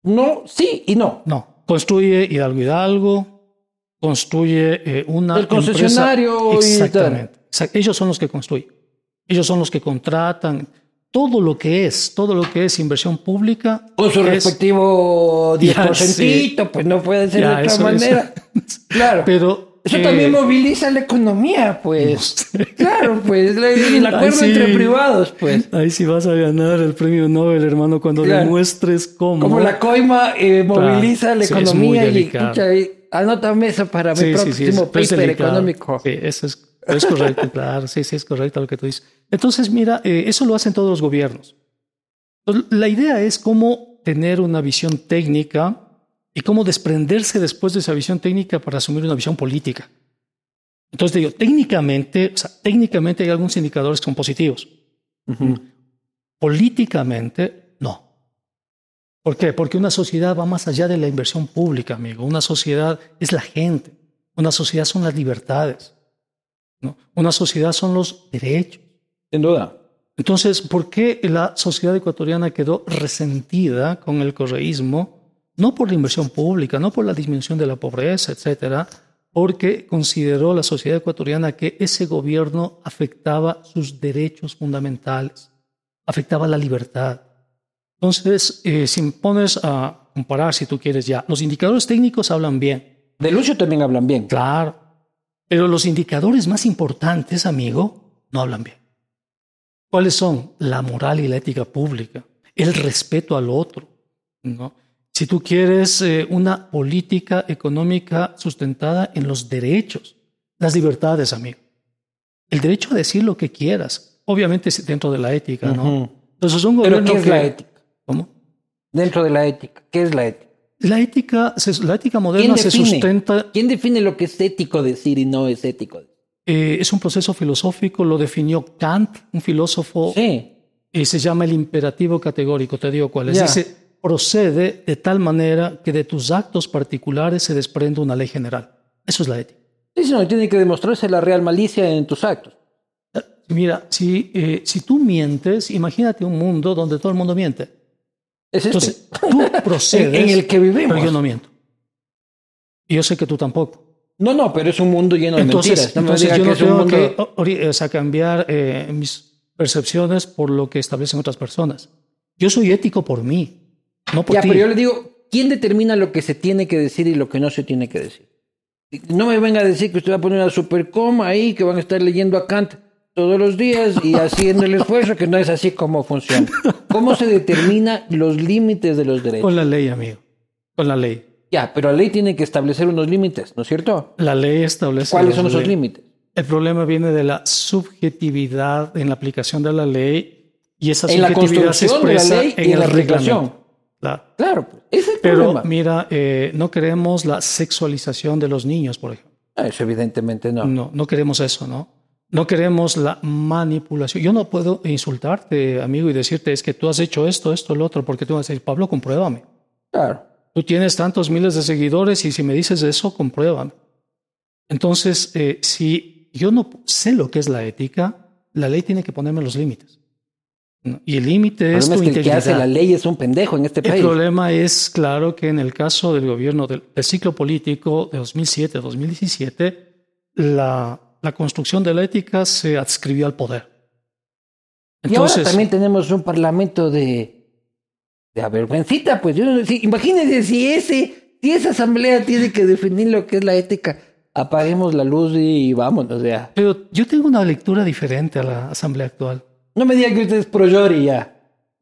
No, sí y no. No. Construye Hidalgo Hidalgo, construye eh, una. El concesionario empresa. Exactamente. Exact- Ellos son los que construyen. Ellos son los que contratan. Todo lo que es, todo lo que es inversión pública. Con su es- respectivo Ya, 10%, sí. pues no puede ser Ya, de otra manera. Claro. Pero. Eso eh, también moviliza la economía, pues. Claro, pues. El acuerdo sí. entre privados, pues. Ahí sí vas a ganar el premio Nobel, hermano, cuando Claro. demuestres cómo. Como la coima eh, moviliza la Sí, economía y escucha, y anótame eso para mi Sí, sí, próximo paper económico. Sí, eso es, es correcto, claro. Sí, sí, es correcto lo que tú dices. Entonces, mira, eh, eso lo hacen todos los gobiernos. La idea es cómo tener una visión técnica y cómo desprenderse después de esa visión técnica para asumir una visión política. Entonces, te digo, técnicamente, o sea, técnicamente hay algunos indicadores que son positivos. Políticamente, no. ¿Por qué? Porque una sociedad va más allá de la inversión pública, amigo. Una sociedad es la gente. Una sociedad son las libertades. ¿no? Una sociedad son los derechos. Sin duda. Entonces, ¿por qué la sociedad ecuatoriana quedó resentida con el correísmo? No por la inversión pública, no por la disminución de la pobreza, etcétera, porque consideró la sociedad ecuatoriana que ese gobierno afectaba sus derechos fundamentales, afectaba la libertad. Entonces, eh, si me pones a comparar, si tú quieres ya, los indicadores técnicos hablan bien, De Lucio también hablan bien. claro, Pero los indicadores más importantes, amigo, no hablan bien. ¿Cuáles son? La moral y la ética pública, el respeto al otro. ¿no? Si tú quieres eh, una política económica sustentada en los derechos, las libertades, amigo. El derecho a decir lo que quieras, obviamente dentro de la ética, ¿no? Entonces, un gobierno ¿Pero qué es la ética? ¿Cómo? Dentro de la ética, ¿qué es la ética? La ética, la ética moderna se sustenta. ¿Quién define lo que es ético decir y no es ético? Eh, es un proceso filosófico, lo definió Kant, un filósofo. Sí. Y se llama el imperativo categórico, te digo cuál es. Dice, procede de tal manera que de tus actos particulares se desprende una ley general. Eso es la ética. Sí, no, tiene que demostrarse la real malicia en tus actos. Eh, mira, si, eh, si tú mientes, imagínate un mundo donde todo el mundo miente. Es este. Entonces, tú procedes. en, el que vivimos. Pero yo no miento. Y yo sé que tú tampoco. No, no, pero es un mundo lleno de entonces, mentiras. entonces yo no tengo que cambiar eh, mis percepciones por lo que establecen otras personas. Yo soy ético por mí, no por ya, ti. pero yo le digo, ¿quién determina lo que se tiene que decir y lo que no se tiene que decir? No me venga a decir que usted va a poner una supercoma ahí, que van a estar leyendo a Kant todos los días y haciendo el esfuerzo, que no es así como funciona. ¿Cómo se determina los límites de los derechos? Con la ley, amigo. Con la ley. Ya, pero la ley tiene que establecer unos límites, ¿no es cierto? La ley establece. ¿Cuáles son esos límites? El problema viene de la subjetividad en la aplicación de la ley y esa en subjetividad se expresa en, en el reglamento. Claro, claro ese es el Pero problema. mira, eh, no queremos la sexualización de los niños, por ejemplo. Ah, Eso evidentemente no. No, no queremos eso, ¿no? No queremos la manipulación. Yo no puedo insultarte, amigo, y decirte es que tú has hecho esto, esto, lo otro, porque tú vas a decir, Pablo, compruébame. Claro. Tú tienes tantos miles de seguidores y si me dices eso, compruébame. Entonces, eh, si yo no sé lo que es la ética, la ley tiene que ponerme los límites. Y el límite es tu es que integridad. El que hace la ley es un pendejo en este país. El problema es, claro, que en el caso del gobierno del, del ciclo político de 2007-2017, la, la construcción de la ética se adscribió al poder. Entonces, y ahora también tenemos un parlamento de, de avergüencita, pues yo si, imagínense si ese, si esa asamblea tiene que definir lo que es la ética, apaguemos la luz y vámonos ya. Pero yo tengo una lectura diferente a la asamblea actual. No me diga que usted es pro Yori ya.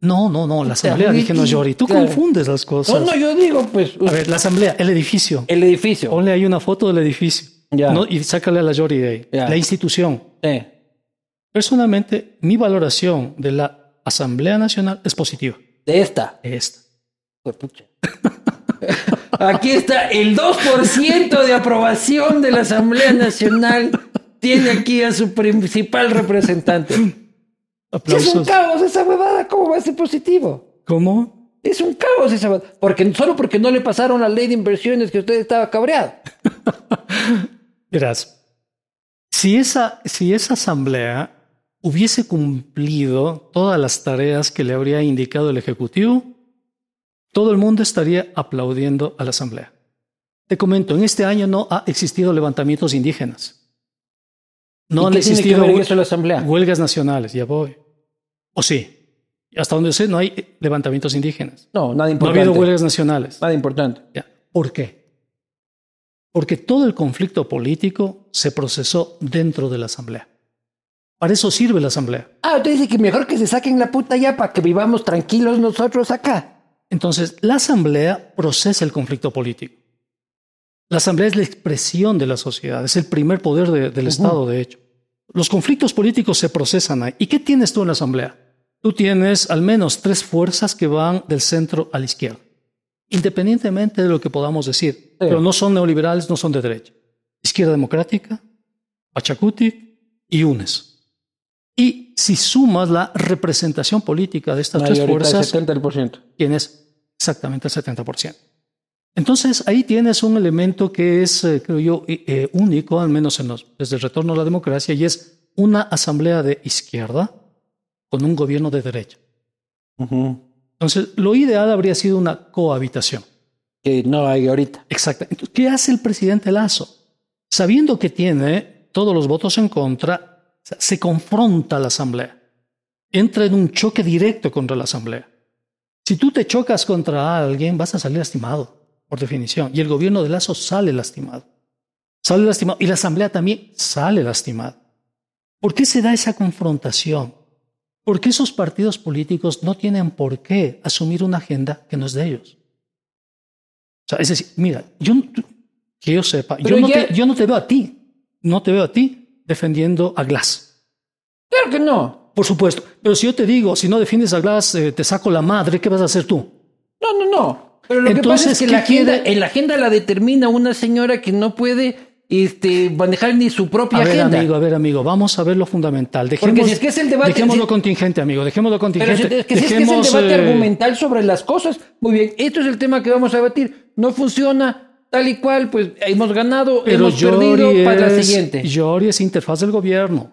No, no, no, la asamblea dije no Yori. Tú claro. confundes las cosas. No, no, yo digo pues. A ver, la asamblea, el edificio. El edificio. Ponle ahí una foto del edificio. Ya. ¿no? Y sácale a la Yori de ahí. Ya. La institución. Sí. Personalmente, mi valoración de la Asamblea Nacional es positiva. De esta. De esta. Pues, pucha. Aquí está el 2% de aprobación de la Asamblea Nacional. Tiene aquí a su principal representante. Aplausos. Es un caos esa huevada, ¿cómo va a ser positivo? ¿Cómo? Es un caos esa huevada. Porque, solo porque no le pasaron la ley de inversiones que usted estaba cabreado. Verás, si esa, si esa asamblea hubiese cumplido todas las tareas que le habría indicado el Ejecutivo, todo el mundo estaría aplaudiendo a la asamblea. Te comento, en este año no ha existido levantamientos indígenas. No han existido huelgas nacionales, ya voy. ¿O sí? Hasta donde sé, no hay levantamientos indígenas. No, nada No ha importante. habido huelgas nacionales. Nada importante. Ya. ¿Por qué? Porque todo el conflicto político se procesó dentro de la Asamblea. Para eso sirve la Asamblea. Ah, usted dice que mejor que se saquen la puta ya para que vivamos tranquilos nosotros acá. Entonces, la Asamblea procesa el conflicto político. La Asamblea es la expresión de la sociedad, es el primer poder de, del uh -huh. Estado, de hecho. Los conflictos políticos se procesan ahí. ¿Y qué tienes tú en la Asamblea? Tú tienes al menos tres fuerzas que van del centro a la izquierda, independientemente de lo que podamos decir, sí. pero no son neoliberales, no son de derecha. Izquierda Democrática, Pachacuti y UNES. Y si sumas la representación política de estas tres fuerzas, el 70%. tienes exactamente el 70%. Entonces ahí tienes un elemento que es, eh, creo yo, eh, único, al menos en los, desde el retorno a la democracia, y es una asamblea de izquierda con un gobierno de derecha. Uh -huh. Entonces, lo ideal habría sido una cohabitación. Que no hay ahorita. Exacto. Entonces, ¿qué hace el presidente Lazo? Sabiendo que tiene todos los votos en contra, se confronta a la asamblea. Entra en un choque directo contra la asamblea. Si tú te chocas contra alguien, vas a salir lastimado por definición. Y el gobierno de Lazo sale lastimado. sale lastimado y la Asamblea también sale lastimada. ¿Por qué se da esa confrontación? Porque esos partidos políticos no tienen por qué asumir una agenda que no es de ellos. O sea, es decir, mira, yo, que yo sepa, yo no, te, yo no te veo a ti, no te veo a ti defendiendo a Glass. Claro que no. Por supuesto. Pero si yo te digo, si no defiendes a Glass, eh, te saco la madre, ¿qué vas a hacer tú? No, no, no. Pero lo que pasa es que la agenda, en la agenda la determina una señora que no puede este, manejar ni su propia a ver, agenda. amigo, a ver, amigo, vamos a ver lo fundamental. Dejemos, Porque si es que es el debate. Dejémoslo si- contingente, amigo, dejémoslo contingente. Pero si es que, si es que Dejemos, es el debate eh, argumental sobre las cosas. Muy bien, esto es el tema que vamos a debatir. No funciona tal y cual, pues hemos ganado, Pero hemos perdido para la siguiente. Yori es interfaz del gobierno.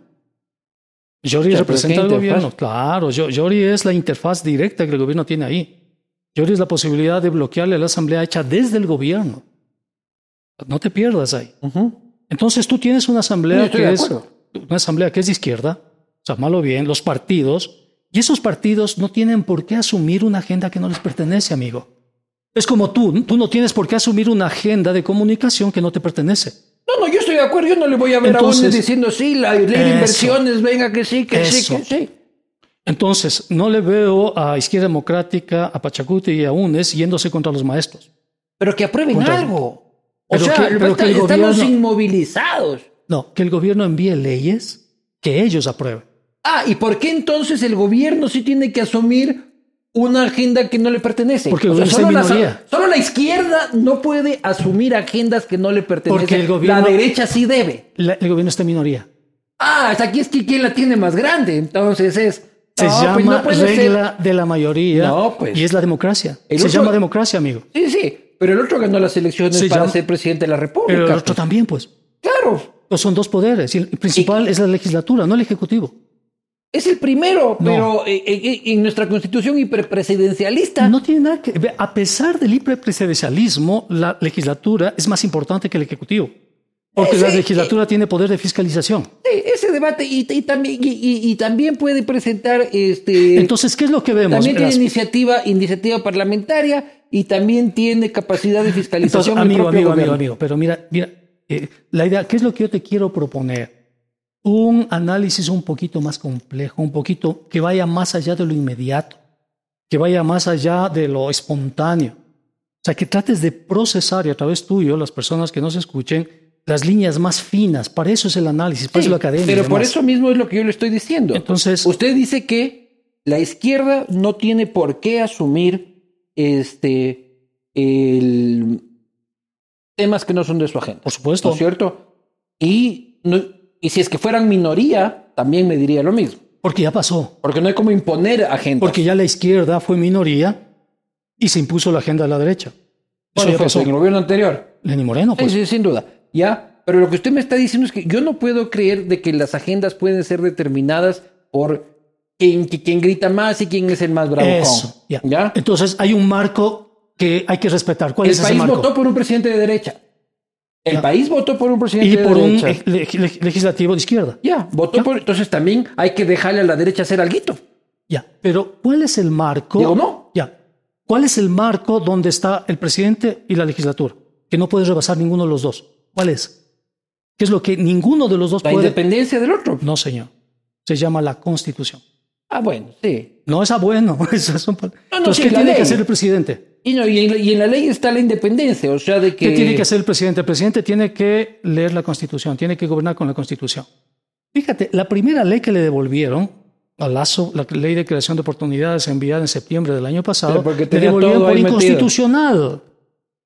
Yori pero representa ¿qué al gobierno, claro. Yo- Yori es la interfaz directa que el gobierno tiene ahí. Es la posibilidad de bloquearle a la asamblea hecha desde el gobierno. No te pierdas ahí. Entonces tú tienes una asamblea que es una asamblea que es de izquierda, o sea, malo bien, los partidos, y esos partidos no tienen por qué asumir una agenda que no les pertenece, amigo. Es como tú, tú no tienes por qué asumir una agenda de comunicación que no te pertenece. No, no, yo estoy de acuerdo. Yo no le voy a ver a uno diciendo sí, la ley de inversiones, venga que sí, que sí, que sí. Entonces, no le veo a Izquierda Democrática, a Pachacuti y a UNES yéndose contra los maestros. Pero que aprueben Contra- algo. O Pero sea, que- pero que el estamos gobierno- inmovilizados. No, que el gobierno envíe leyes que ellos aprueben. Ah, ¿y por qué entonces el gobierno sí tiene que asumir una agenda que no le pertenece? Porque O sea, solo, la, minoría. solo la izquierda no puede asumir agendas que no le pertenecen. Porque el gobierno- La derecha sí debe. La- el gobierno está en minoría. Ah, hasta aquí es que quién la tiene más grande. Entonces es. Se no, llama pues no ser. regla de la mayoría No, pues. y es la democracia. El Se otro- llama democracia, amigo. Sí, sí. Pero el otro ganó las elecciones Se para llama- ser presidente de la República. Pero el otro pues. también, pues. Claro. Pues son dos poderes. El principal es la legislatura, no el ejecutivo. Es el primero, pero eh, eh, en nuestra constitución hiperpresidencialista. No tiene nada que ver. A pesar del hiperpresidencialismo, la legislatura es más importante que el ejecutivo. Porque Ese- la legislatura tiene poder de fiscalización. Ese debate y, y también y, y- también puede presentar este Entonces, ¿qué es lo que vemos? también tiene iniciativa iniciativa parlamentaria y también tiene capacidad de Entonces, fiscalización el amigo, amigo, amigo, gobierno. amigo. Pero mira, mira, eh, la idea, ¿qué es lo que yo te quiero proponer? Un análisis un poquito más complejo, un poquito que vaya más allá de lo inmediato, que vaya más allá de lo espontáneo. O sea, que trates de procesar y a través tuyo, las personas que nos escuchen, las líneas más finas. Para eso es el análisis, para eso Sí, es la academia. pero por eso mismo es lo que yo le estoy diciendo. Entonces, Usted dice que la izquierda no tiene por qué asumir este el temas que no son de su agenda. por supuesto. ¿No es cierto? Y, no- y si es que fueran minoría, también me diría lo mismo. Porque ya pasó. Porque no hay como imponer agendas. Porque ya la izquierda fue minoría y se impuso la agenda de la derecha. Eso ¿Cuándo ya fue pasó. eso? en el gobierno anterior. Lenín Moreno, pues. Sí, sí, sin duda. Ya, pero lo que usted me está diciendo es que yo no puedo creer de que las agendas pueden ser determinadas por quién, quién grita más y quién es el más bravo. Eso, ya. ¿Ya? Entonces hay un marco que hay que respetar. ¿Cuál El es ese país marco? votó por un presidente de derecha. El país votó por un presidente y de por un derecha. leg- legislativo de izquierda. Ya, votó por. Entonces también hay que dejarle a la derecha hacer algo. Ya. Pero ¿cuál es el marco? Digo, no. Ya. ¿Cuál es el marco donde está el presidente y la legislatura? Que no puede rebasar ninguno de los dos. ¿Cuál es? ¿Qué es lo que ninguno de los dos La puede? independencia del otro. No, señor. Se llama la Constitución. Ah, bueno, sí. No es a bueno. Esas son pa- no, Entonces, sí, ¿qué la tiene ley. que hacer el presidente? Y, no, y, en, la- y en la ley está la independencia, o sea, de que. ¿Qué tiene que hacer el presidente? El presidente tiene que leer la Constitución, tiene que gobernar con la Constitución. Fíjate, la primera ley que le devolvieron a Lazo, la ley de creación de oportunidades enviada en septiembre del año pasado, le devolvieron por ahí metido.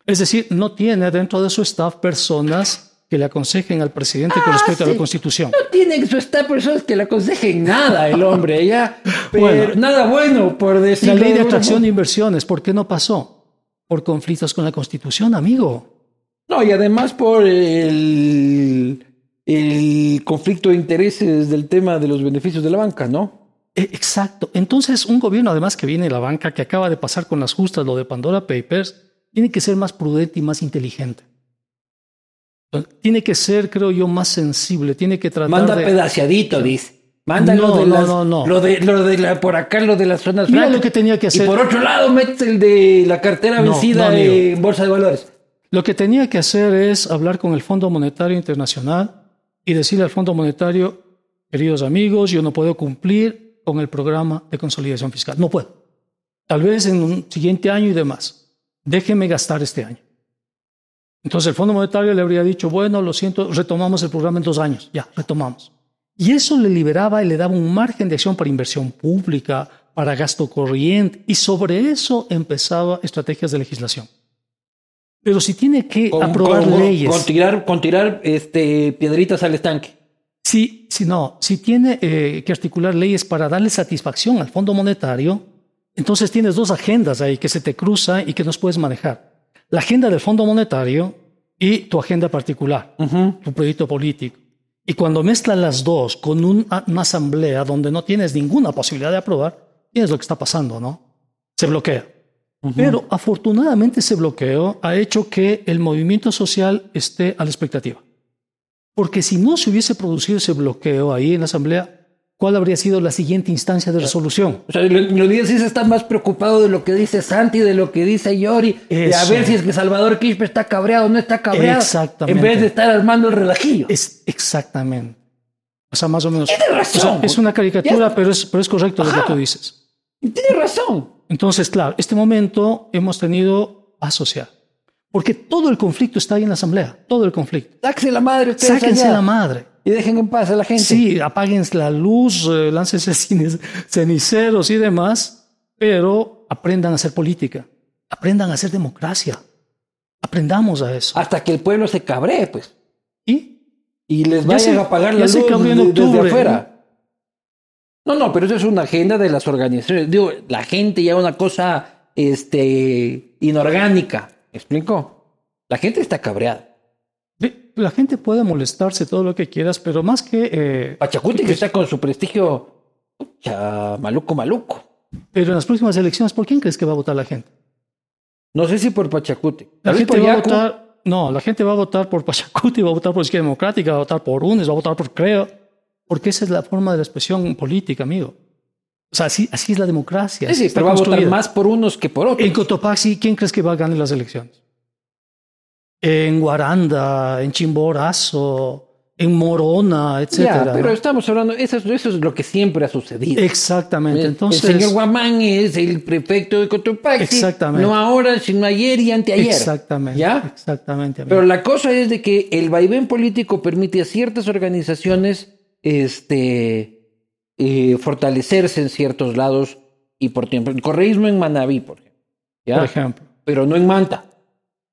Es decir, no tiene dentro de su staff personas que le aconsejen al presidente con Ah, respecto a la Constitución. No tiene en su staff personas que le aconsejen nada, el hombre, ya. Pero Bueno. nada bueno, por decir. La ley de atracción de inversiones, ¿por qué no pasó? Por conflictos con la Constitución, amigo. No, y además por el, el conflicto de intereses del tema de los beneficios de la banca, ¿no? Eh, Exacto. Entonces, un gobierno, además que viene de la banca, que acaba de pasar con las justas lo de Pandora Papers, tiene que ser más prudente y más inteligente. Tiene que ser, creo yo, más sensible. Tiene que tratar Manda de. pedaciadito, dice. Manda No, lo de no, las, no, no. Lo de, lo de la, por acá, lo de las zonas Mira francas. lo que tenía que Y hacer. por otro lado, metes el de la cartera vencida no, en bolsa de valores. Lo que tenía que hacer es hablar con el Fondo Monetario Internacional y decirle al Fondo Monetario, queridos amigos, yo no puedo cumplir con el programa de consolidación fiscal. No puedo. Tal vez en un siguiente año y demás. Déjeme gastar este año. Entonces el Fondo Monetario le habría dicho, bueno, lo siento, retomamos el programa en dos años. Ya, retomamos. Y eso le liberaba y le daba un margen de acción para inversión pública, para gasto corriente, y sobre eso empezaba estrategias de legislación. Pero si tiene que Con- aprobar con- leyes. Con tirar, con tirar este, piedritas al estanque. Si, si no, si tiene eh, que articular leyes para darle satisfacción al Fondo Monetario, entonces tienes dos agendas ahí que se te cruzan y que no puedes manejar. La agenda del Fondo Monetario y tu agenda particular, tu proyecto político. Y cuando mezclas las dos con un- una asamblea donde no tienes ninguna posibilidad de aprobar, tienes lo que está pasando, ¿no? Se bloquea. Pero afortunadamente ese bloqueo ha hecho que el movimiento social esté a la expectativa. Porque si no se hubiese producido ese bloqueo ahí en la Asamblea, ¿cuál habría sido la siguiente instancia de resolución? O sea, lo- los días sí se está más preocupado de lo que dice Santi, de lo que dice Yori, de a Eso. ver si es que Salvador Quispe está cabreado o no está cabreado. Exactamente. En vez de estar armando el relajillo. Es exactamente. O sea, más o menos. Tiene o sea, razón. es una caricatura, Ya- pero es, pero es correcto lo Ajá. que tú dices. Tiene razón. Entonces, claro, este momento hemos tenido asociar. Porque todo el conflicto está ahí en la Asamblea. Todo el conflicto. Sáquese la madre ustedes Sáquense allá la madre. Y dejen en paz a la gente. Sí, apaguen la luz, eh, láncense cine- ceniceros y demás, pero aprendan a hacer política, aprendan a hacer democracia, aprendamos a eso. Hasta que el pueblo se cabree, pues. ¿Y? Y les Ya vayan se- a apagar la luz en de- desde octubre, afuera. No, no, pero eso es una agenda de las organizaciones. Digo, la gente ya una cosa este, inorgánica. ¿Me explico? La gente está cabreada. La gente puede molestarse todo lo que quieras, pero más que... eh, Pachacuti que está con su prestigio pucha, maluco, maluco. pero en las próximas elecciones, ¿por quién crees que va a votar la gente? No sé si por Pachacuti. La gente va a votar... No, la gente va a votar por Pachacuti, va a votar por Izquierda Democrática, va a votar por UNES, va a votar por Creo, porque esa es la forma de la expresión política, amigo. O sea, así, así es la democracia. Sí, sí, pero va a votar más por unos que por otros. En Cotopaxi, ¿quién crees que va a ganar las elecciones? En Guaranda, en Chimborazo, en Morona, etcétera. Ya, pero estamos hablando, eso, es- eso es lo que siempre ha sucedido. Exactamente. El- Entonces, el señor Guamán es el prefecto de Cotopaxi. Exactamente. No ahora, sino ayer y anteayer. exactamente. ¿Ya? Exactamente. amigo. Pero la cosa es de que el vaivén político permite a ciertas organizaciones este, eh, fortalecerse en ciertos lados y por tiempo. El correísmo en Manabí, por ejemplo. ¿ya? Por ejemplo. Pero no en Manta.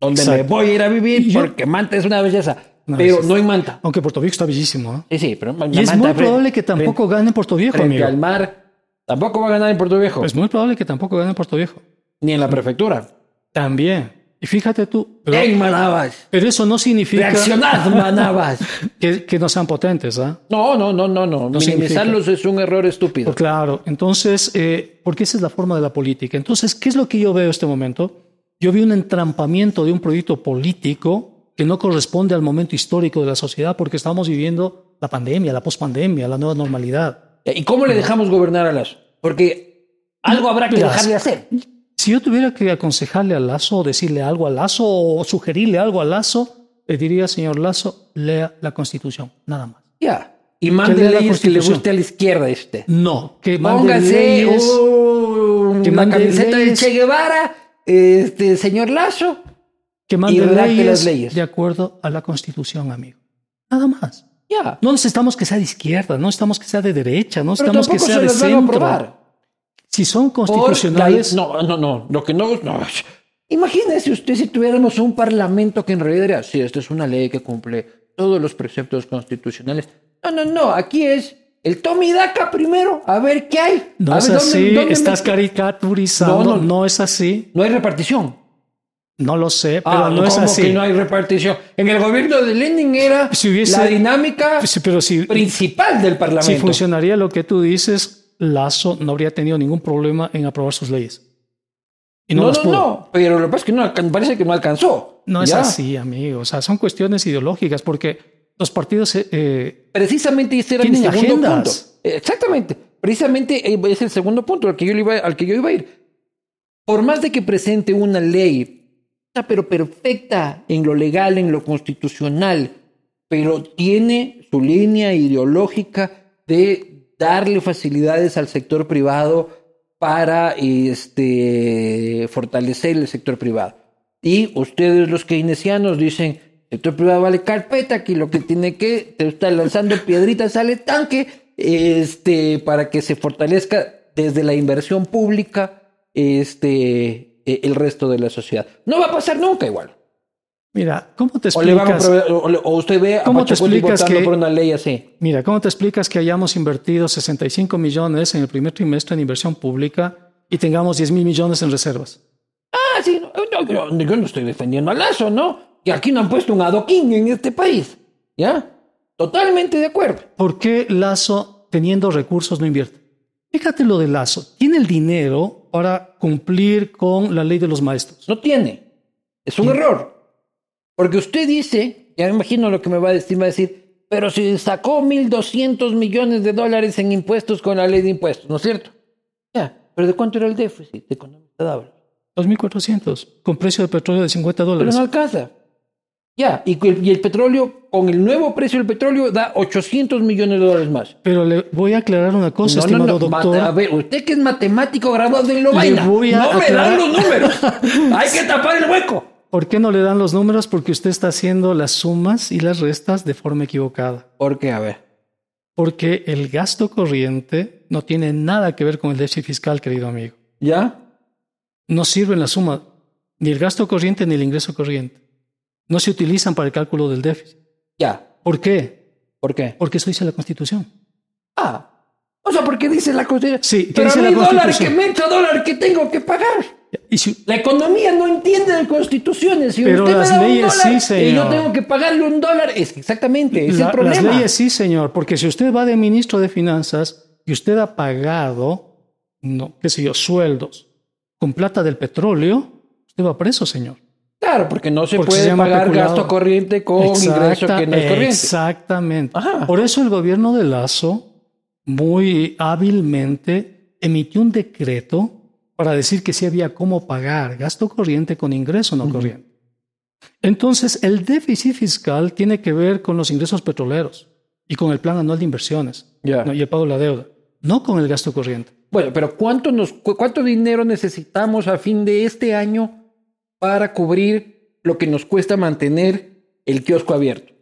Donde me Exacto. voy a ir a vivir porque Manta es una belleza. Pero no en Manta. Aunque Puerto Viejo está bellísimo. ¿eh? Sí, sí, pero Y es muy probable que tampoco gane en Puerto Viejo, frente amigo. al mar. Tampoco va a ganar en Puerto Viejo. Es muy probable que tampoco gane en Puerto Viejo. ni en la prefectura. También. Y fíjate tú. Pero, En Manabas. pero eso no significa Reaccionad, Manabas. que, que no sean potentes. ¿ah? No, no, no, no, no. No Minimizarlos es un error estúpido. Pues claro, entonces, eh, porque esa es la forma de la política. Entonces, ¿qué es lo que yo veo en este momento? Yo vi un entrampamiento de un proyecto político que no corresponde al momento histórico de la sociedad porque estamos viviendo la pandemia, la pospandemia, la nueva normalidad. ¿Y cómo le dejamos gobernar a Lazo? Porque algo habrá que dejar de hacer. Si yo tuviera que aconsejarle a Lazo o decirle algo a Lazo o sugerirle algo a Lazo, le diría, señor Lazo, lea la Constitución, nada más. Ya. Y Que mande leyes que le guste a la izquierda este. No, que mande Póngase leyes, uh, que una mande camiseta de leyes. Che Guevara, este señor Lazo. que mande leyes, las leyes. de acuerdo a la Constitución, amigo. Nada más. Ya. No necesitamos que sea de izquierda, no necesitamos que sea de derecha, no necesitamos que sea se de centro. Si son Por constitucionales, la- no, no, no. Lo que no, no. Imagínese usted si tuviéramos un parlamento que en realidad era, sí, esta es una ley que cumple todos los preceptos constitucionales. No, no, no. Aquí es el Tommy Daca primero, a ver qué hay. no A es ver, ¿dónde- así, dónde estás me- caricaturizando, No, no, no. es así, No hay repartición. no lo sé, pero Ah, no es ¿cómo así. que no hay repartición? En el gobierno de Lenin era Si hubiese- la dinámica pero si, principal del si parlamento. funcionaría lo que tú dices, Lazo no habría tenido ningún problema en aprobar sus leyes. Y no, no, no, pero lo que pasa es que no, parece que no alcanzó. No es Ya. así, amigo. O sea, son cuestiones ideológicas porque los partidos eh, eh, Precisamente ese era mi segundo agendas. punto. Exactamente. Precisamente eh, es el segundo punto al que yo, iba, al que yo iba a ir. Por más de que presente una ley pero perfecta en lo legal, en lo constitucional, pero tiene su línea ideológica de darle facilidades al sector privado para este, fortalecer el sector privado. Y ustedes los keynesianos dicen, sector privado vale carpeta, aquí lo que tiene que, te está lanzando piedritas al tanque, este, para que se fortalezca desde la inversión pública este, e, el resto de la sociedad. No va a pasar nunca igual. Mira, ¿cómo te explicas? O, usted ve a ¿cómo te explicas que, por una ley así. Mira, ¿cómo te explicas que hayamos invertido 65 millones en el primer trimestre en inversión pública y tengamos 10 mil millones en reservas? Ah, sí, no, yo no estoy defendiendo a Lazo, ¿no? Y aquí no han puesto un adoquín en este país, ¿ya? Totalmente de acuerdo. ¿Por qué Lazo, teniendo recursos, no invierte? Fíjate lo de Lazo. Tiene el dinero para cumplir con la ley de los maestros. No tiene. Es un error. Porque usted dice, ya me imagino lo que me va a decir, va a decir, pero si sacó 1.200 millones de dólares en impuestos con la ley de impuestos, ¿no es cierto? Ya, pero ¿de cuánto era el déficit económico de 2.400, con precio de petróleo de 50 dólares. Pero no alcanza. Ya, y el, y el, petróleo, con el nuevo precio del petróleo, da 800 millones de dólares más. Pero le voy a aclarar una cosa, no, estimado no, no. doctor. A ver, usted que es matemático graduado de Lovaina, no me dan los números. Hay que tapar el hueco. ¿Por qué no le dan los números? Porque usted está haciendo las sumas y las restas de forma equivocada. ¿Por qué? A ver. Porque el gasto corriente no tiene nada que ver con el déficit fiscal, querido amigo. ¿Ya? No sirven la suma, ni el gasto corriente ni el ingreso corriente. No se utilizan para el cálculo del déficit. Ya. ¿Por qué? ¿Por qué? Porque eso dice la Constitución. Ah. O sea, porque dice la Constitución. Sí, pero dice a la mi dólar que me entra dólar que tengo que pagar. Y si- La economía no entiende de constituciones. Si Pero usted las me da un leyes dólar sí, Y yo señor. tengo que pagarle un dólar. Es exactamente, es La- el problema. Las leyes sí, señor, porque si usted va de ministro de Finanzas y usted ha pagado, no, qué sé yo, sueldos con plata del petróleo, usted va preso, señor. Claro, porque no se Porque puede pagar peculado. gasto corriente con ingreso que no es corriente. Exactamente. Ajá. Por eso el gobierno de Lazo, muy hábilmente, emitió un decreto para decir que sí había cómo pagar gasto corriente con ingreso no corriente. Entonces, el déficit fiscal tiene que ver con los ingresos petroleros y con el plan anual de inversiones. ¿no? y el pago de la deuda, no con el gasto corriente. Bueno, pero ¿cuánto, nos, cu- ¿cuánto dinero necesitamos a fin de este año para cubrir lo que nos cuesta mantener el kiosco abierto?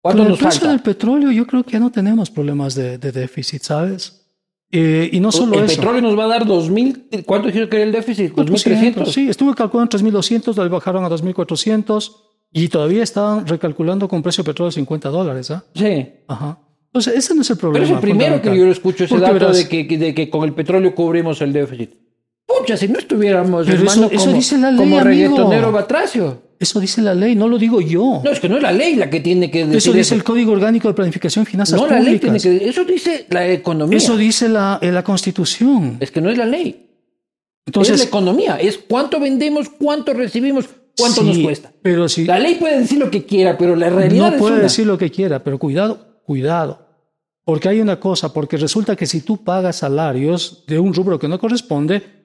¿Cuánto Con el nos precio falta? del petróleo, yo creo que ya no tenemos problemas de, de déficit, ¿sabes? Eh, y no solo el eso. petróleo nos va a dar 2.000. ¿Cuánto dijeron que era el déficit? 2.300. Sí, estuve calculando en 3.200, lo bajaron a 2.400 y todavía estaban recalculando con precio de petróleo de 50 dólares. ¿ah? Sí. Ajá. Entonces, ese no es el Pero problema. es el primero que yo escucho ese Porque dato verás, de que- de que con el petróleo cubrimos el déficit. Pucha, si no estuviéramos, Pero hermano, eso- eso como, dice la ley, como amigo. reggaetonero Batracio. Eso dice la ley, no lo digo yo. No, es que no es la ley la que tiene que decir eso dice el Código Orgánico de Planificación y Finanzas No, la ley tiene Públicas. que... Eso dice la economía. Eso dice la, eh, la Constitución. Es que no es la ley. Entonces, es la economía. Es cuánto vendemos, cuánto recibimos, cuánto sí, nos cuesta. Pero si La ley puede decir lo que quiera, pero la realidad no es puede una. decir lo que quiera, pero cuidado, cuidado. Porque hay una cosa, porque resulta que si tú pagas salarios de un rubro que no corresponde,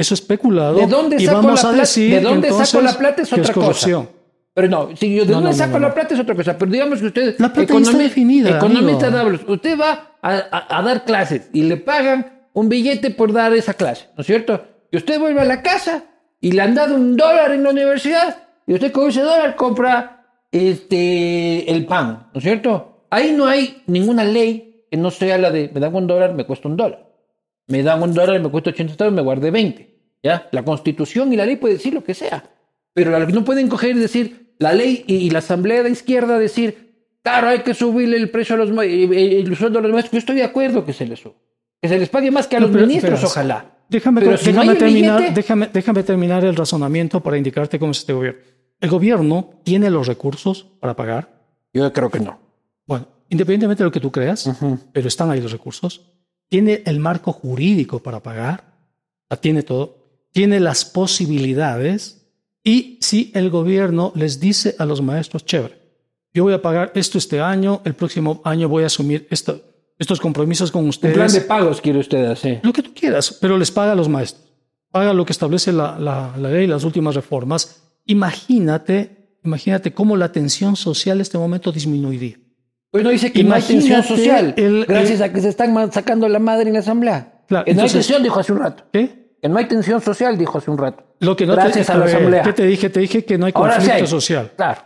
eso es peculado. ¿De dónde y saco vamos la a plata? decir ¿De dónde saco entonces la plata? Es otra cosa. corrupción. Pero no, si yo de No, dónde no, saco no, la plata es otra cosa. Pero digamos que usted, La plata ya está definida, economista hablos, usted va a, a- a dar clases y le pagan un billete por dar esa clase, ¿no es cierto? Y usted vuelve a la casa y le han dado un dólar en la universidad y usted con ese dólar compra este el pan, ¿no es cierto? Ahí no hay ninguna ley que no sea la de me dan un dólar, me cuesta un dólar. Me dan un dólar y me cuesta 80 centavos, me guardé 20. ¿Ya? La constitución y la ley puede decir lo que sea. Pero no pueden coger y decir, la ley y, y la asamblea de izquierda decir, claro, hay que subirle el precio a los el sueldo a los maestros. Yo estoy de acuerdo que se les suba. Que se les pague más que a No, los pero- ministros, ojalá. Déjame, Pero si déjame terminar, déjame terminar el razonamiento para indicarte cómo es este gobierno. El gobierno tiene los recursos para pagar. Yo creo que no. Bueno, independientemente de lo que tú creas, pero están ahí los recursos. Tiene el marco jurídico para pagar. La tiene todo. Tiene las posibilidades. Y si el gobierno les dice a los maestros, chévere, yo voy a pagar esto este año, el próximo año voy a asumir esto- estos compromisos con Un ustedes. plan de pagos quiere usted hacer. Lo que tú quieras, pero les paga a los maestros. haga lo que establece la, la, la ley, las últimas reformas, imagínate, imagínate cómo la tensión social en este momento disminuiría. Pues no dice que no hay tensión Imagínate social, el- gracias el- a que se están sacando la madre en la asamblea. Claro, no entonces- hay tensión, dijo hace un rato. ¿Qué? Que no hay tensión social, dijo hace un rato. Lo que no gracias te, a la ver, asamblea. ¿Qué te dije? Te dije que no hay Ahora sí conflicto hay. social. Claro.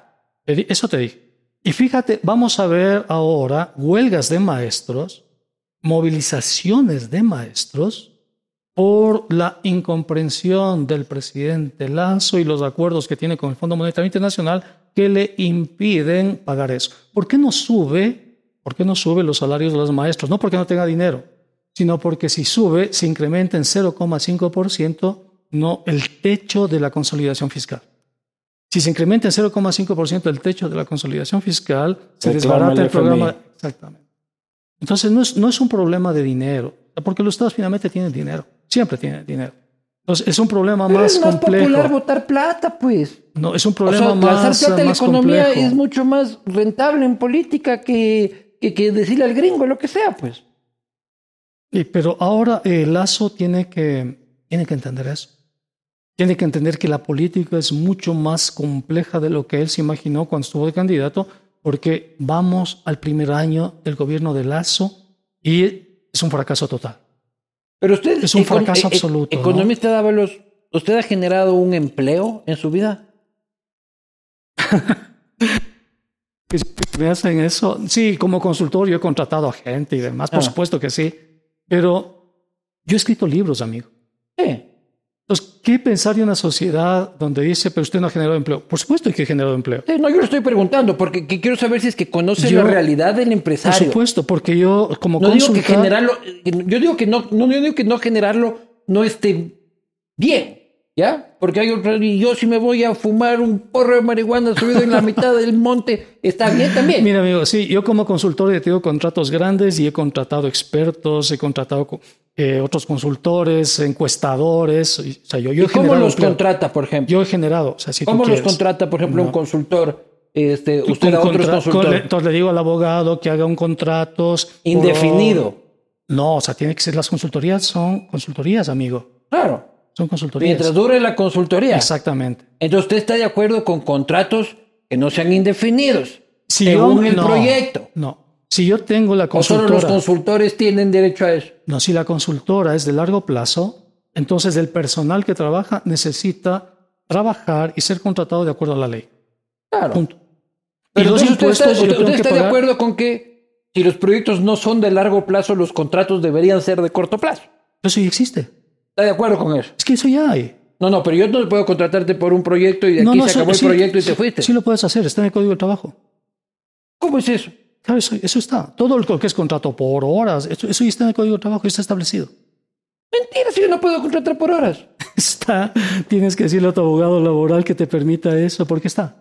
Eso te dije. Y fíjate, vamos a ver ahora huelgas de maestros, movilizaciones de maestros por la incomprensión del presidente Lazo y los acuerdos que tiene con el Fondo Monetario Internacional que le impiden pagar eso. ¿Por qué no sube? ¿Por qué no sube los salarios de los maestros? No porque no tenga dinero, sino porque si sube, se incrementa en 0,5% no el techo de la consolidación fiscal. Si se incrementa en 0,5% el techo de la consolidación fiscal, se Reclama desbarata el el programa. Exactamente. Entonces, no es, no es un problema de dinero, porque los estados finalmente tienen dinero, siempre tienen dinero. Entonces, es un problema Pero más es más complejo. popular votar plata, pues. No, es un O problema sea, más, plata en la economía complejo. es mucho más rentable en política que, que, que decirle al gringo lo que sea, pues. Sí, pero ahora eh, Lazo tiene que, tiene que entender eso. Tiene que entender que la política es mucho más compleja de lo que él se imaginó cuando estuvo de candidato, porque vamos al primer año del gobierno de Lazo y es un fracaso total. Pero usted, Es un fracaso e- e- absoluto, ¿no? Economista Dávalos, ¿usted ha generado un empleo en su vida? Me hacen eso. Sí, como consultor yo he contratado a gente y demás, por Ah. supuesto que sí, pero yo he escrito libros, amigo. Sí. Entonces, ¿qué pensar de una sociedad donde dice, pero usted no ha generado empleo? Por supuesto que he generado empleo. Sí, no, yo lo estoy preguntando porque que quiero saber si es que conoce Yo- la realidad del Por empresario. supuesto, porque yo como No digo que generarlo, yo digo que no, no, yo digo que no generarlo no esté bien, ¿ya? Porque hay otro, y yo si me voy a fumar un porro de marihuana subido en la mitad del monte, está bien también. Mira, amigo, sí, yo como consultor he tenido contratos grandes y he contratado expertos, he contratado co- eh, otros consultores, encuestadores. y- o sea, yo, yo ¿Y cómo los empleo. contrata, por ejemplo? Yo he generado, o sea, si tú ¿Cómo los quieres. contrata, por ejemplo, un consultor? Este, usted a con otros contra- con- consultores. entonces le digo al abogado que haga un contrato Indefinido. No, o sea, tiene que ser las consultorías, son consultorías, amigo. Claro. Son consultorías. Mientras dure la consultoría. Exactamente. Entonces usted está de acuerdo con contratos que no sean indefinidos. Si según yo- el no, proyecto. No. Si yo tengo la O solo consultora. los consultores tienen derecho a eso. No, si la consultora es de largo plazo, entonces el personal que trabaja necesita trabajar y ser contratado de acuerdo a la ley. Claro. Punto. Pero y los usted está, usted está de acuerdo con que si los proyectos no son de largo plazo, los contratos deberían ser de corto plazo. Eso ya existe. ¿Está de acuerdo con eso? Es que eso ya hay. No, no, pero yo no puedo contratarte por un proyecto y de aquí se eso- acabó el sí, proyecto y te fuiste. Sí lo puedes hacer, está en el Código de Trabajo. ¿Cómo es eso? Claro, eso, eso está. Todo lo que es contrato por horas, eso, eso ya está en el Código de Trabajo, ya está establecido. Mentira, si yo no puedo contratar por horas. Está. Tienes que decirle a tu abogado laboral que te permita eso, porque está.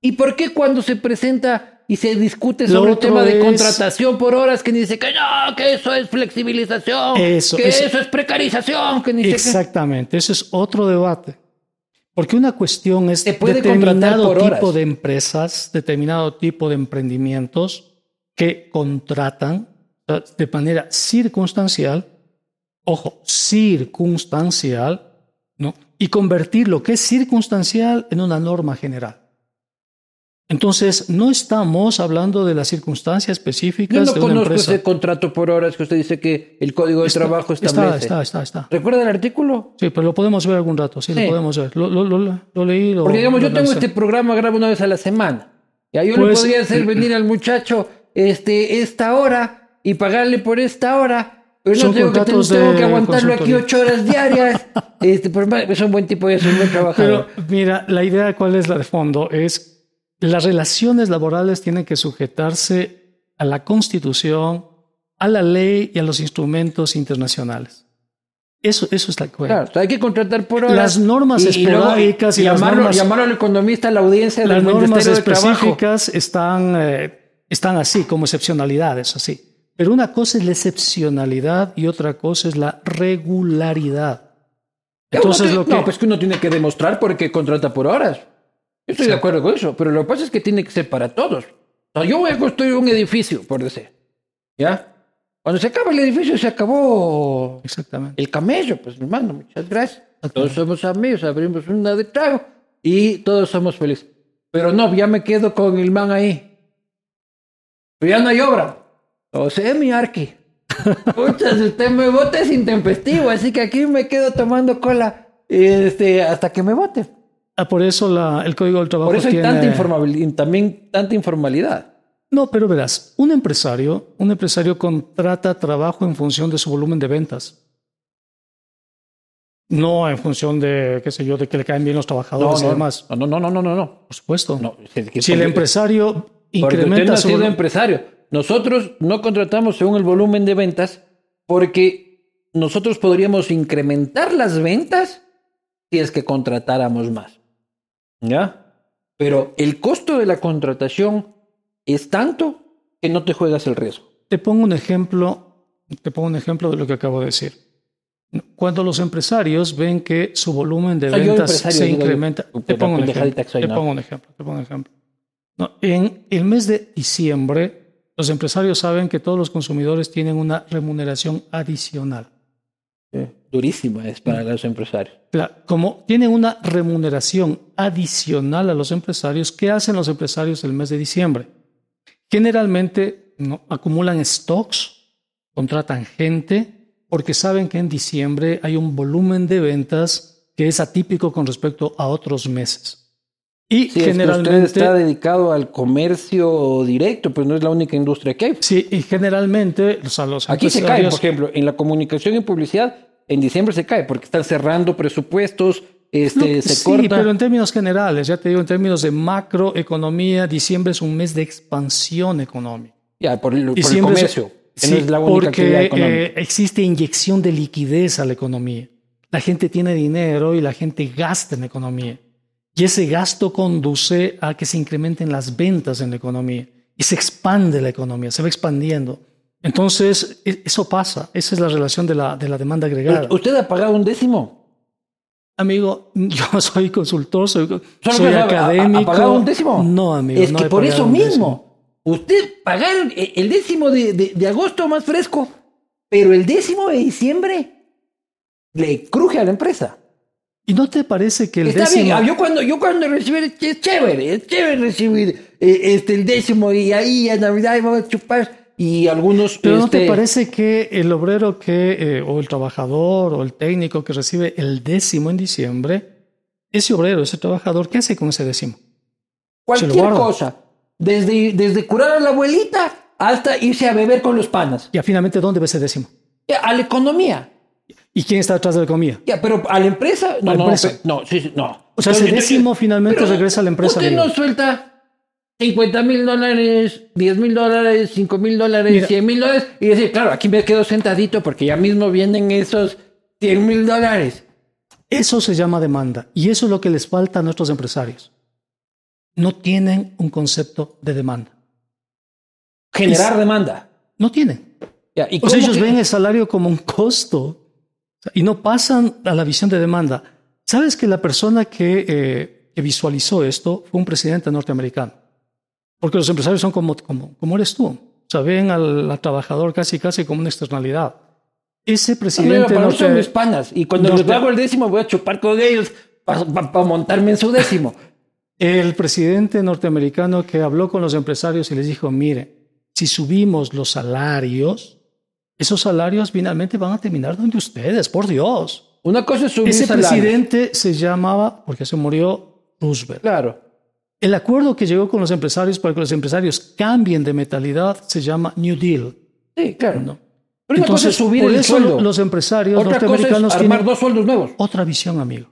¿Y por qué cuando se presenta y se discute sobre el tema de es- contratación por horas, que dice que no, que eso es flexibilización, Eso, que eso- eso es precarización, que ni? Exactamente, ese es otro debate. Porque una cuestión es puede determinado tipo horas. de empresas, determinado tipo de emprendimientos que contratan de manera circunstancial, ojo, circunstancial, ¿no? y convertir lo que es circunstancial en una norma general. Entonces, no estamos hablando de las circunstancias Yo específicas no de una conozco empresa. ese contrato por horas que usted dice que el Código de Trabajo Está, establece. está, está, está. ¿Recuerda el artículo? Sí, pero lo podemos ver algún rato, sí, Sí. lo podemos ver. Lo, lo, lo, lo leí. Porque digamos, yo tengo este programa, grabo una vez a la semana. Ya yo le Pues- podría hacer venir al muchacho este, esta hora y pagarle por esta hora. Pero no Son tengo que, tengo, tengo de que aguantarlo aquí ocho horas diarias. este, por es un buen tipo y es un buen trabajador. Pero mira, la idea cuál es la de fondo es las relaciones laborales tienen que sujetarse a la Constitución, a la ley y a los instrumentos internacionales. Eso, eso es la cuestión. Claro, o sea, hay que contratar por horas. Las normas esporádicas y las llamarlo, normas- llamarlo al economista a la audiencia Las del normas Ministerio de específicas están, eh, están así, como excepcionalidades, así. Pero una cosa es la excepcionalidad y otra cosa es la regularidad. Entonces, Uno lo que, No, pues que uno tiene que demostrar por qué contrata por horas. Estoy de acuerdo con eso, pero lo que pasa es que tiene que ser para todos. O sea, yo voy a construir un edificio, por decir. ¿Ya? Cuando se acaba el edificio, se acabó Exactamente. el camello, pues hermano, muchas gracias. Todos somos amigos, abrimos una de trago y todos somos felices. Pero no, ya me quedo con el man ahí. Pero ya no hay obra. O sea, mi arqui. Pucha, si usted me vote es intempestivo, así que aquí me quedo tomando cola este, hasta que me vote. Ah, por eso la, el Código del Trabajo Por eso hay tiene... tanta informalidad, también tanta informalidad. No, pero verás, un empresario, un empresario contrata trabajo en función de su volumen de ventas. No en función de, qué sé yo, de que le caen bien los trabajadores y demás. No, no, no, no, no, no. Por supuesto. No, que- si el empresario Porque usted incrementa no ha su sido empresario. Nosotros no contratamos según el volumen de ventas porque nosotros podríamos incrementar las ventas si es que contratáramos más. ¿Ya? Pero el costo de la contratación es tanto que no te juegas el riesgo. Te pongo un ejemplo, te pongo un ejemplo de lo que acabo de decir. Cuando los empresarios ven que su volumen de Ah, ventas se incrementa, te pongo ejemplo. soy, Te ¿no? pongo un ejemplo. Te pongo un ejemplo. No, en el mes de diciembre, los empresarios saben que todos los consumidores tienen una remuneración adicional. Durísima es para los empresarios. Como tienen una remuneración adicional a los empresarios, ¿qué hacen los empresarios el mes de diciembre? Generalmente ¿no? acumulan stocks, contratan gente, porque saben que en diciembre hay un volumen de ventas que es atípico con respecto a otros meses. Y Sí, es que usted generalmente, está dedicado al comercio directo, pues no es la única industria que hay. sí, y generalmente, o sea, los Aquí se cae, por ejemplo, en la comunicación y publicidad, en diciembre se cae porque están cerrando presupuestos, este, No, se sí, corta. pero en términos generales, ya te digo, en términos de macroeconomía, diciembre es un mes de expansión económica. Ya, por el, por el es- comercio, que sí, no es la única porque eh, existe inyección de liquidez a la economía. La gente tiene dinero y la gente gasta en economía. Y ese gasto conduce a que se incrementen las ventas en la economía y se expande la economía, se va expandiendo. Entonces, e- eso pasa. Esa es la relación de la, de la demanda agregada. ¿Usted ha pagado un décimo? Amigo, yo soy consultor, soy, soy académico. ¿Ha pagado un décimo? No, amigo. Es no que por eso mismo, usted pagaron e- el décimo de, de- de agosto más fresco, pero el décimo de diciembre le cruje a la empresa. ¿Y no te parece que el Está décimo... bien, ah, yo cuando, yo cuando recibí, es chévere, es chévere recibir eh, este, el décimo y ahí a Navidad vamos a chupar y algunos... Pero ¿no este, te parece que el obrero que, eh, o el trabajador, o el técnico que recibe el décimo en diciembre, ese obrero, ese trabajador, ¿qué hace con ese décimo? Cualquier cosa, desde, desde curar a la abuelita hasta irse a beber con los panas, Y finalmente, ¿dónde va ese décimo? Ya, a la economía. ¿Y quién está detrás de la economía? Ya, pero a la empresa, no, la no, empresa. no, sí, sí, no. O sea, ese décimo finalmente regresa a la empresa. Usted no suelta 50 mil dólares, 10 mil dólares, 5 mil dólares, Mira. 100 mil dólares y decir, claro, aquí me quedo sentadito porque ya mismo vienen esos 100 mil dólares. Eso se llama demanda. Y eso es lo que les falta a nuestros empresarios. No tienen un concepto de demanda. Generar Y- demanda. No tienen. Ya, ¿y O sea, ellos que- ven el salario como un costo y no pasan a la visión de demanda. ¿Sabes que la persona que, eh, que visualizó esto fue un presidente norteamericano? Porque los empresarios son como, como, como eres tú. O sea, ven al, al trabajador casi casi como una externalidad. Ese No, presidente mí son mis panas. Y cuando les pago el décimo voy a chupar con ellos para montarme en su décimo. El presidente norteamericano que habló con los empresarios y les dijo, mire, si subimos los salarios, esos salarios finalmente van a terminar donde ustedes, por Dios. Una cosa es subir Ese salarios. presidente se llamaba, porque se murió, Roosevelt. Claro. El acuerdo que llegó con los empresarios para que los empresarios cambien de mentalidad se llama New Deal. Sí, claro. ¿no? Pero una cosa es subir por el eso sueldo. los empresarios Otra cosa es norteamericanos armar tienen dos sueldos nuevos. otra visión, amigo.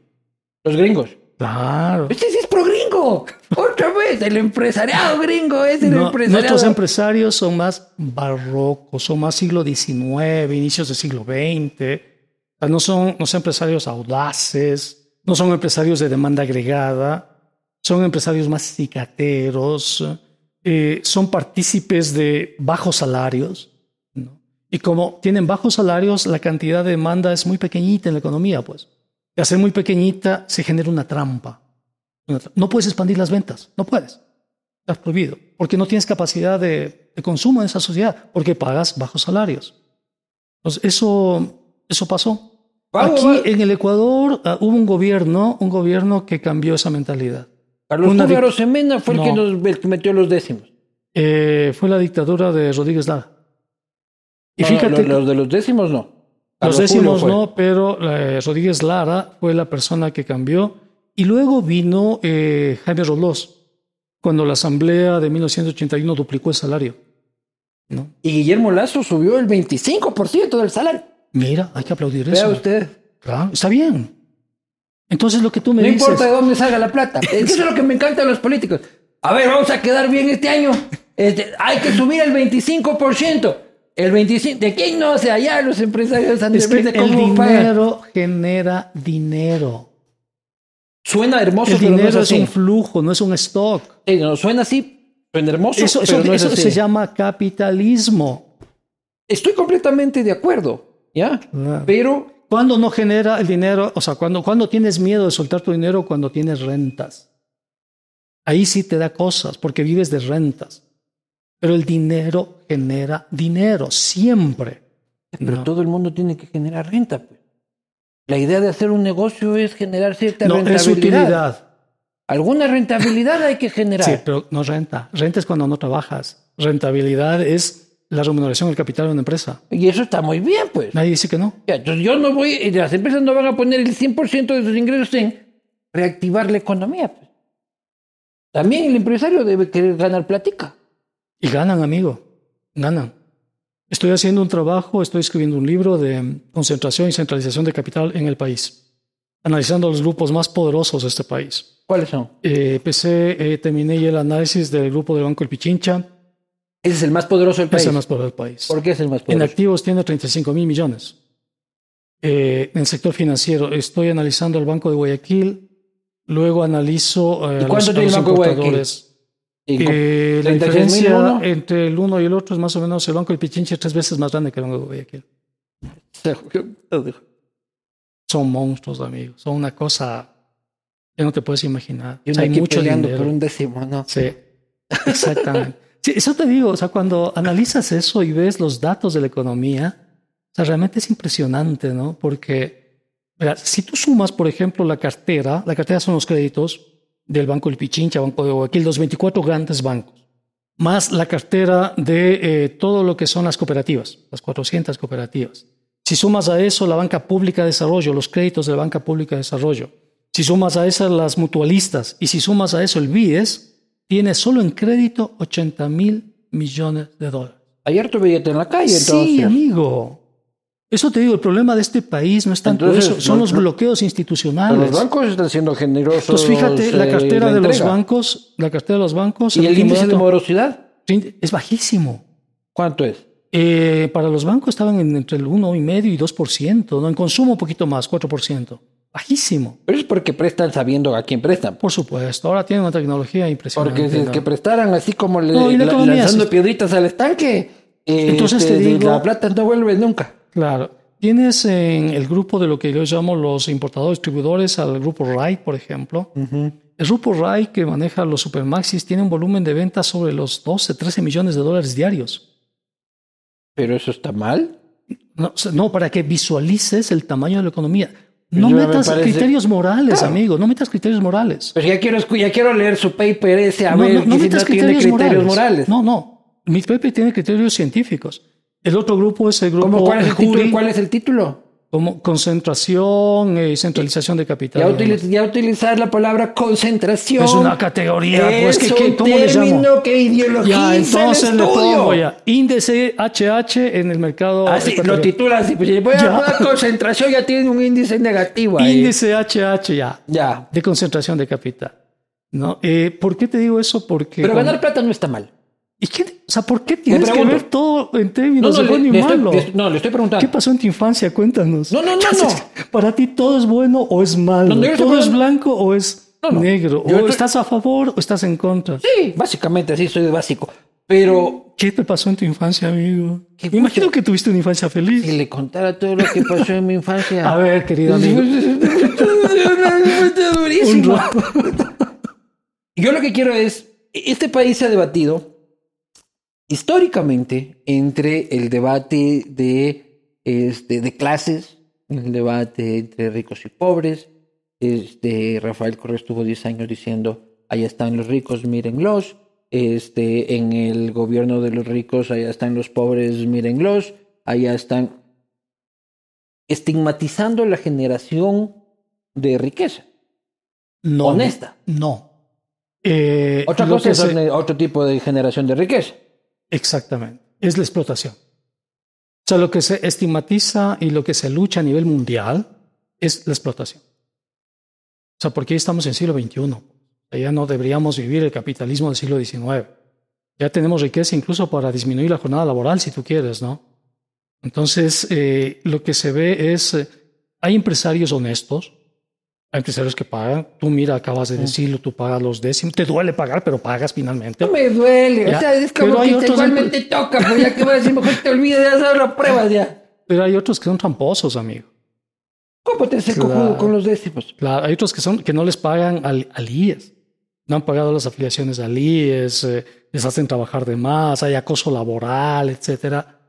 Los gringos. Claro. Este sí es pro gringo. Otra vez, el empresariado gringo es el No, empresariado. nuestros empresarios son más barrocos, son más siglo XIX, inicios del siglo XX. No, son, no son empresarios audaces, no son empresarios de demanda agregada, son empresarios más cicateros, eh, son partícipes de bajos salarios. ¿no? Y como tienen bajos salarios, la cantidad de demanda es muy pequeñita en la economía, pues. Y al ser muy pequeñita se genera una trampa. No puedes expandir las ventas, no puedes. Estás prohibido, porque no tienes capacidad de, de consumo en esa sociedad, porque pagas bajos salarios. Entonces, eso, eso pasó. Aquí en el Ecuador ah, hubo un gobierno, un gobierno que cambió esa mentalidad. Carlos una Arosemena fue el, que No. nos, el que metió los décimos. Eh, fue la dictadura de Rodríguez Lara. Y No, no, fíjate, los de los décimos no. Los décimos fue. no, pero eh, Rodríguez Lara fue la persona que cambió. Y luego vino eh, Jaime Rolós, cuando la asamblea de 1981 duplicó el salario. ¿no? Y Guillermo Lazo subió el 25% del salario. Mira, hay que aplaudir Vea eso. usted. Claro, está bien. Entonces lo que tú me No dices... importa de dónde salga la plata. Eso es lo que me encanta de los políticos. A ver, vamos a quedar bien este año. Este, hay que subir el 25%. El 25%. ¿De quién no? O sea, allá los empresarios han de Es que de el cómo pagan. dinero genera dinero. Suena hermoso, El pero no es dinero es un flujo, no es un stock. Sí, no, suena así, suena hermoso, Eso, pero eso- no es eso así. se llama capitalismo. Estoy completamente de acuerdo, ¿ya? Claro. Pero Cuando no genera el dinero, o sea, cuando, cuando tienes miedo de soltar tu dinero, cuando tienes rentas. Ahí sí te da cosas, porque vives de rentas. Pero el dinero genera dinero, siempre. Pero No. todo el mundo tiene que generar renta. pues. La idea de hacer un negocio es generar cierta No, rentabilidad. es utilidad. Alguna rentabilidad hay que generar. Sí, pero no renta. Renta es cuando no trabajas. Rentabilidad es la remuneración del capital de una empresa. Y eso está muy bien, pues. Nadie dice que no. Ya, Entonces yo no voy, y las empresas no van a poner el 100% de sus ingresos en reactivar la economía. pues. También el empresario debe querer ganar platica. Y ganan, amigo. Ganan. Estoy haciendo un trabajo, estoy escribiendo un libro de concentración y centralización de capital en el país, analizando los grupos más poderosos de este país. ¿Cuáles son? Eh, empecé, eh, terminé el análisis del grupo del Banco El Pichincha, Ese es el más poderoso del es país. el más poderoso del país. ¿Por qué es el más En poderoso? activos tiene 35 mil millones. Eh, en el sector financiero estoy analizando el Banco de Guayaquil, luego analizo eh, ¿Y cuánto los, tiene el Banco de Guayaquil? Eh, la 36.000 diferencia entre el uno y el otro es más o menos el Banco del Pichincha es tres veces más grande que el Banco de Guayaquil. Son monstruos, amigos. Son una cosa que no te puedes imaginar. Y O sea, hay mucho peleando dinero. por un décimo, ¿no? Sí, exactamente. Sí, eso te digo, o sea, cuando analizas eso y ves los datos de la economía, o sea, realmente es impresionante, ¿no? Porque, mira, si tú sumas, por ejemplo, la cartera, la cartera son los créditos del Banco del Pichincha, Banco de Guayaquil, los 24 grandes bancos, más la cartera de eh, todo lo que son las cooperativas, las 400 cooperativas. Si sumas a eso la banca pública de desarrollo, los créditos de la banca pública de desarrollo, si sumas a esas las mutualistas y si sumas a eso el BIES, tiene solo en crédito 80 mil millones de dólares. Ayer tu billete en la calle, Sí, entonces. amigo. Eso te digo, el problema de este país no es tanto Entonces, eso, son los bloqueos institucionales. los bancos están siendo generosos. Entonces, fíjate, la eh, cartera la de los bancos, la cartera de los bancos, ¿Y el último índice de morosidad? es bajísimo. ¿Cuánto es? Eh, para los bancos estaban en- entre el 1,5 y 2%, ¿no? en consumo un poquito más, 4%. Bajísimo, Pero es porque prestan sabiendo a quién prestan. por supuesto. Ahora tienen una tecnología impresionante. Porque si que prestaran así como le, No, y la la- economía lanzando piedritas al estanque, eh, Entonces te este, digo- la plata no vuelve nunca. Claro. Tienes en el grupo de lo que yo llamo los importadores distribuidores al grupo RAI, por ejemplo. El grupo RAI que maneja los supermaxis tiene un volumen de ventas sobre los 12, 13 millones de dólares diarios. Pero eso está mal. No, no, para que visualices el tamaño de la economía. No Yo me metas parece- criterios morales, Claro. amigo. No metas criterios morales. Pues ya quiero, ya quiero leer su paper ese a no, ver no, no si no tiene criterios morales. No, no. Mi paper tiene criterios científicos. El otro grupo es el grupo ¿Cómo, cuál, es el título, ¿Cuál es el título? como concentración y centralización de capital. Ya, utiliz- ya utilizar la palabra concentración. Es una categoría, pues, es ¿qué- qué- un cómo le llamo? término que ideologiza Ya, entonces el le pongo ya índice HH en el mercado. Así, lo ecuatoriano. titula así. Pues, si le pones Ya. una concentración ya tiene un índice negativo ahí. Índice HH ya, Ya. de concentración de capital. ¿No? Eh, ¿Por qué te digo eso? Porque. Pero cuando- ganar plata no está mal. ¿Y qué? O sea, ¿por qué tienes que ver todo en términos de le- bueno y estoy- malo? le- no, le estoy preguntando. ¿Qué pasó en tu infancia? Cuéntanos. No, no, no, ¿Qué haces? ¿Para ti todo es bueno o es malo? No, no, ¿Todo es blanco o es No, no. negro? ¿O estoy- estás a favor o estás en contra? Sí, básicamente así soy de básico. Pero ¿Qué te pasó en tu infancia, amigo? ¿Qué Me imagino que tuviste una infancia feliz. si le contara todo lo que pasó en mi infancia. A ver, querido amigo. Durísimo. Yo lo que quiero es, este país se ha debatido históricamente entre el debate de, este, de clases el debate entre ricos y pobres. Este, Rafael Correa estuvo 10 años diciendo, allá están los ricos, mírenlos. Este, en el gobierno de los ricos, allá están los pobres, mírenlos. Allá están estigmatizando la generación de riqueza. No, Honesta. No. Eh, Otra cosa es se- otro tipo de generación de riqueza. Exactamente. Es la explotación. O sea, lo que se estigmatiza y lo que se lucha a nivel mundial es la explotación. O sea, porque estamos en siglo XXI. Ya no deberíamos vivir el capitalismo del siglo XIX. Ya tenemos riqueza incluso para disminuir la jornada laboral, si tú quieres, ¿no? Entonces, eh, lo que se ve es, eh, hay empresarios honestos, empresarios que pagan. Tú mira, acabas de decirlo, tú pagas los décimos. Te duele pagar, pero pagas finalmente. No me duele, Ya, o sea, es como pero hay que te- otros igual me empre- te toca, pues ya que voy a decir, mejor te olvides de hacer las pruebas ya. Pero hay otros que son tramposos, amigo. ¿Cómo te Claro. cojudo con los décimos? Claro, hay otros que, son, que no les pagan al, al IES. No han pagado las afiliaciones al IES, eh, les hacen trabajar de más, hay acoso laboral, etcétera.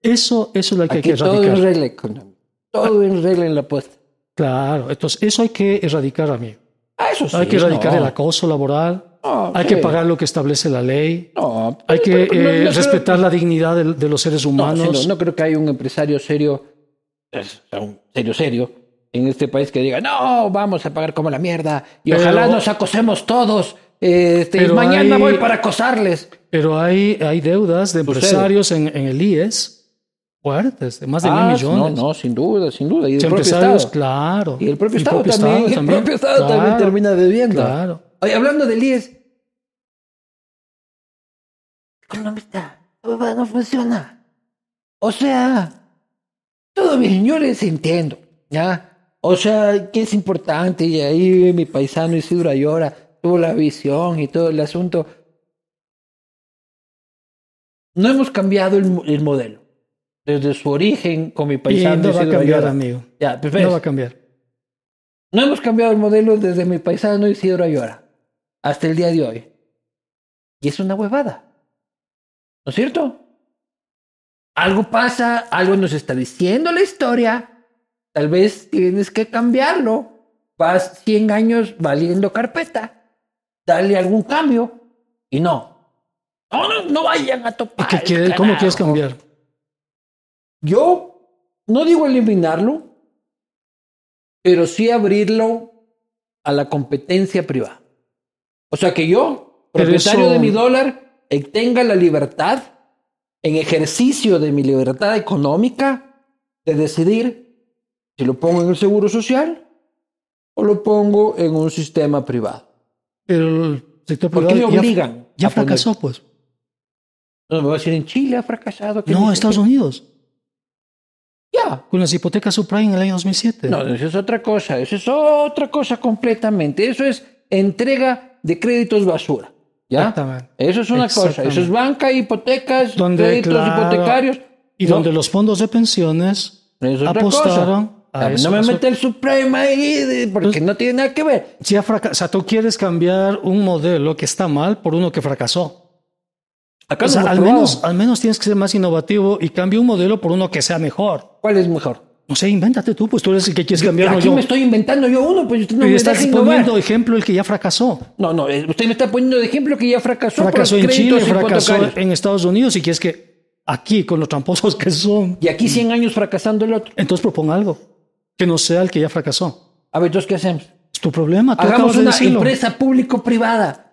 Eso, eso es lo que hay que todo erradicar. en regla económica. Todo en regla en la apuesta. Claro, entonces eso hay que erradicar, amigo. Ah, eso sí. hay que erradicar no. el acoso laboral, No, hay sí. que pagar lo que establece la ley, No, hay que pero- eh, creo- respetar la dignidad de, de los seres No, humanos. no, creo que haya un empresario serio, un serio, serio, en este país que diga, no, vamos a pagar como la mierda y Pero- ojalá nos acosemos todos. Este, y mañana hay- voy para acosarles. Pero hay, hay deudas de empresarios en, en el IES fuertes, de más de Ah, mil millones. No, no, sin duda, sin duda. Y el propio Estado. claro. Y el propio El Estado propio también. Estado el propio Estado también termina debiendo. Claro. Oye, hablando del IES. Economista, no funciona. O sea, todo bien, yo les entiendo, ¿ya? O sea, que es importante, y ahí mi paisano Isidro Ayora tuvo la visión y todo el asunto. No hemos cambiado el, el modelo. Desde su origen con mi Y paisano no va a cambiar, Ayora. amigo. Ya, pues No va a cambiar. no hemos cambiado el modelo desde mi paisano Isidro Ayora hasta el día de hoy. Y es una huevada. ¿No es cierto? Algo pasa, algo nos está diciendo la historia. Tal vez tienes que cambiarlo. Vas 100 años valiendo carpeta. Dale algún cambio. Y no. No, no, no vayan a ¿Y topar. qué quiere- ¿Cómo quieres cambiar? Yo no digo eliminarlo, pero sí abrirlo a la competencia privada. O sea que yo, Pero propietario eso- de mi dólar, eh, tenga la libertad, en ejercicio de mi libertad económica, de decidir si lo pongo en el seguro social o lo pongo en un sistema privado. Pero el sector ¿Por qué privado me ya- obligan? Ya, poner- fracasó, pues. No me voy a decir en Chile ha fracasado. ¿qué No? Estados Unidos. Ya, Con las hipotecas subprime en el año 2007. No, eso es otra cosa, eso es otra cosa completamente. Eso es entrega de créditos basura. ¿Ya? Exactamente. Eso es una cosa, eso es banca, hipotecas, Donde, créditos claro, hipotecarios. Y No, donde los fondos de pensiones es apostaron cosa. a A eso. no me mete el Supreme ahí porque no tiene nada que ver. Ya O sea, tú quieres cambiar un modelo que está mal por uno que fracasó. Acá O no sea, hemos al menos, al menos tienes que ser más innovativo y cambia un modelo por uno que sea mejor. ¿Cuál es mejor? No sé, invéntate tú, pues tú eres el que quieres cambiar, Aquí yo. me estoy inventando yo uno, pues usted no y me innovar. poniendo ejemplo el que ya fracasó. No, no, eh, usted me está poniendo de ejemplo que ya fracasó. Fracasó en Chile, fracasó en Estados Unidos y quieres que aquí, con los tramposos que son, Y aquí 100 años fracasando el otro. entonces proponga algo que no sea el que ya fracasó. A ver, entonces, ¿qué hacemos? Es tu problema, tú Hagamos de una empresa público-privada.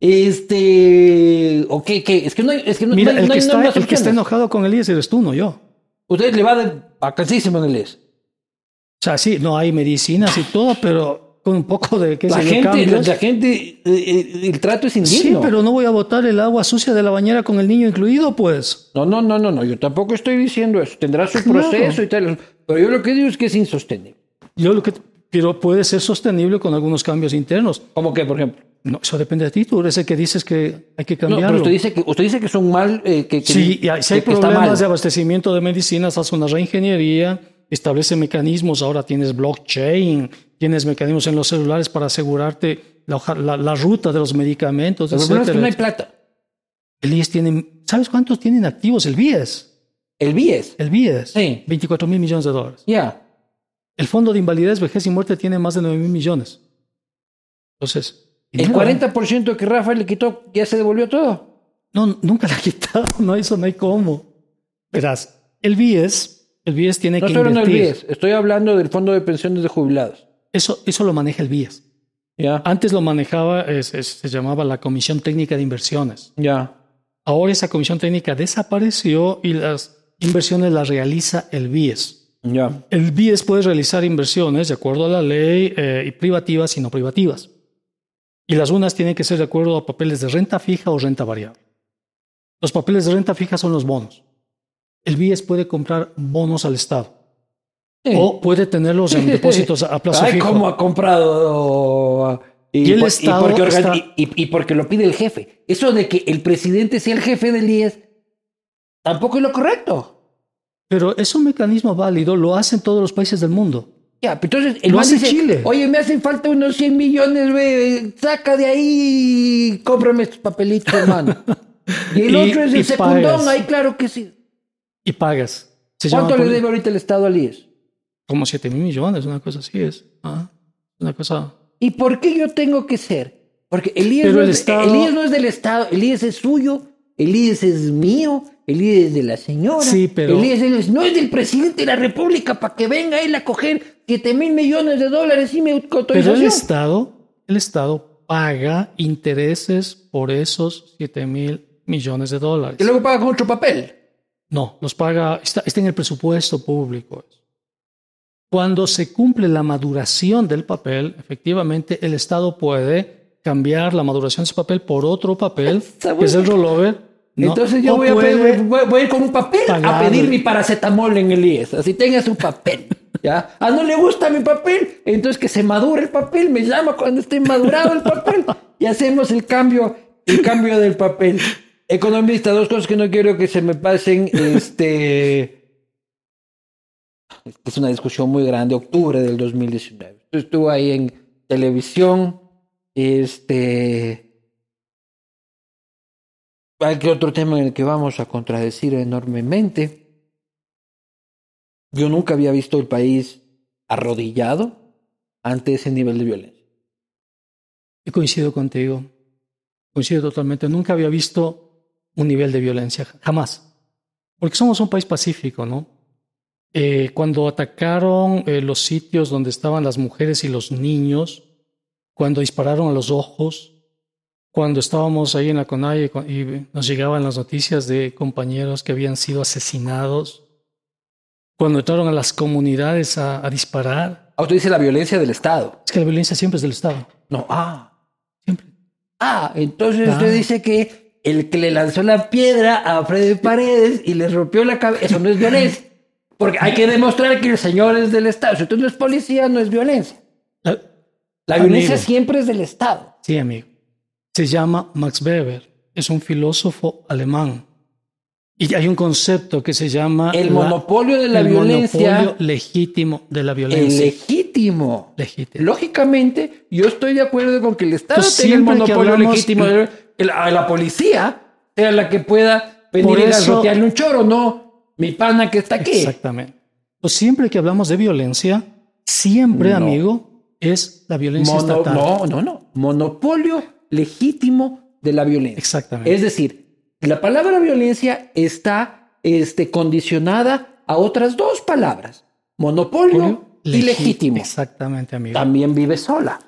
Este. ¿O qué? qué? Es que no hay. Es que no, Mira, no hay- el no que, hay está, el que está enojado con el IES eres tú, no yo. Usted le va de vacancísimo en el IES. O sea, sí, no hay medicinas y todo, pero con un poco de qué La yo, gente, la, la gente, eh, eh, el trato es Sí, indigno. pero no voy a botar el agua sucia de la bañera con el niño incluido, pues. No, no, no, no, no. Yo tampoco estoy diciendo eso. Tendrá su Claro. proceso y tal. Pero yo lo que digo es que es insostenible. Yo lo que, pero puede ser sostenible con algunos cambios internos. ¿Cómo que, por ejemplo? No, eso depende de ti. Tú eres el que dices que hay que No, cambiarlo. pero usted dice que usted dice que son mal, eh, que, que- Sí, y hay- si hay que- problemas de abastecimiento de medicinas, haz una reingeniería, establece mecanismos. Ahora tienes blockchain, tienes mecanismos en los celulares para asegurarte la, la- la ruta de los medicamentos, El problema es que no hay plata. El IES tiene, ¿sabes cuántos tienen activos el BIES? El BIES. El BIES. Sí. 24 mil millones de dólares. Ya. El fondo de invalidez, vejez y muerte tiene más de 9 mil millones. Entonces, El dinero, 40% que Rafael le quitó ya se devolvió todo. No, nunca la ha quitado, no, eso no hay cómo. Verás, el BIES, el BIES tiene No que estoy hablando del invertir. BIES, estoy hablando del Fondo de Pensiones de Jubilados. Eso, eso lo maneja el BIES. Ya, Antes lo manejaba, es- es- se llamaba la Comisión Técnica de Inversiones. ya. Ahora esa comisión técnica desapareció y las inversiones las realiza el BIES. Ya. El BIES puede realizar inversiones de acuerdo a la ley eh, y privativas y no privativas. Y las unas tienen que ser de acuerdo a papeles de renta fija o renta variable. Los papeles de renta fija son los bonos. El BIES puede comprar bonos al Estado Sí. o puede tenerlos en depósitos a plazo Ay, fijo. cómo ha comprado. Y el por- Estado porque organ- está- y- y- y porque lo pide el jefe. Eso de que el presidente sea el jefe del IES tampoco es lo correcto. Pero es un mecanismo válido, lo hacen todos los países del mundo. Ya, entonces el Lo man dice, Chile. Oye, me hacen falta unos 100 millones, ve, saca de ahí y cómprame estos papelitos, hermano. y el Y- otro es el secundón, pagas. ahí claro que sí. Y pagas. Se ¿Cuánto le debe ahorita el Estado al IES? Como 7 mil millones, una cosa así es. Ah, una cosa. ¿Y por qué yo tengo que ser? Porque el IES, no, el es, Estado- el IES no es del Estado, el IES es suyo, el IES es mío, el IES es de la señora. Sí, pero- El IES es- no es del presidente de la República para que venga él a coger 7 mil millones de dólares y me Pero el autorización. Estado, el Estado paga intereses por esos 7 mil millones de dólares. Y luego paga con otro papel. No, los paga, está, está en el presupuesto público. Cuando se cumple la maduración del papel, efectivamente el Estado puede cambiar la maduración de ese papel por otro papel, que es el rollover. ¿no? Entonces yo voy a, pedir- voy, voy a ir con un papel a pedir mi paracetamol en el IES. Así tenga su papel. ¿ya? Ah, no le gusta mi papel. Entonces que se madure el papel. Me llama cuando esté madurado el papel. Y hacemos el cambio, el cambio del papel. Economista, dos cosas que no quiero que se me pasen. Este. Es una discusión muy grande. Octubre del 2019. Yo estuve ahí en televisión. Este. Hay que otro tema en el que vamos a contradecir enormemente. Yo nunca había visto el país arrodillado ante ese nivel de violencia. Y coincido contigo. Coincido totalmente. Nunca había visto un nivel de violencia, jamás. Porque somos un país pacífico, ¿no? Eh, cuando atacaron eh, los sitios donde estaban las mujeres y los niños, cuando dispararon a los ojos, cuando estábamos ahí en la CONAIE cu- y nos llegaban las noticias de compañeros que habían sido asesinados, cuando entraron a las comunidades a, a disparar, Ah, usted dice la violencia del Estado. es que la violencia siempre es del Estado, No, ah. siempre. Ah, entonces Ah. usted dice que el que le lanzó la piedra a Freddy Paredes y le rompió la cabeza, eso no es violencia. Porque hay que demostrar que el señor es del Estado. Si usted no es policía, no es violencia. La- La Amigo. violencia siempre es del Estado. Sí, amigo. Se llama Max Weber. Es un filósofo alemán. Y hay un concepto que se llama... El la- monopolio de la el violencia, monopolio legítimo de la el violencia. legítimo. legítimo. Lógicamente, yo estoy de acuerdo con que el Estado Entonces, tenga el monopolio hablamos- legítimo de el- a la policía sea la que pueda venir eso- garrotearle un choro, no mi pana que está aquí. Exactamente. Pues siempre que hablamos de violencia, siempre, No. amigo, es la violencia Mono- estatal. no, no, no. Monopolio legítimo de la violencia. Exactamente. Es decir, la palabra violencia está este, condicionada a otras dos palabras. Monopolio y legítimo. Exactamente, amigo. También vive sola.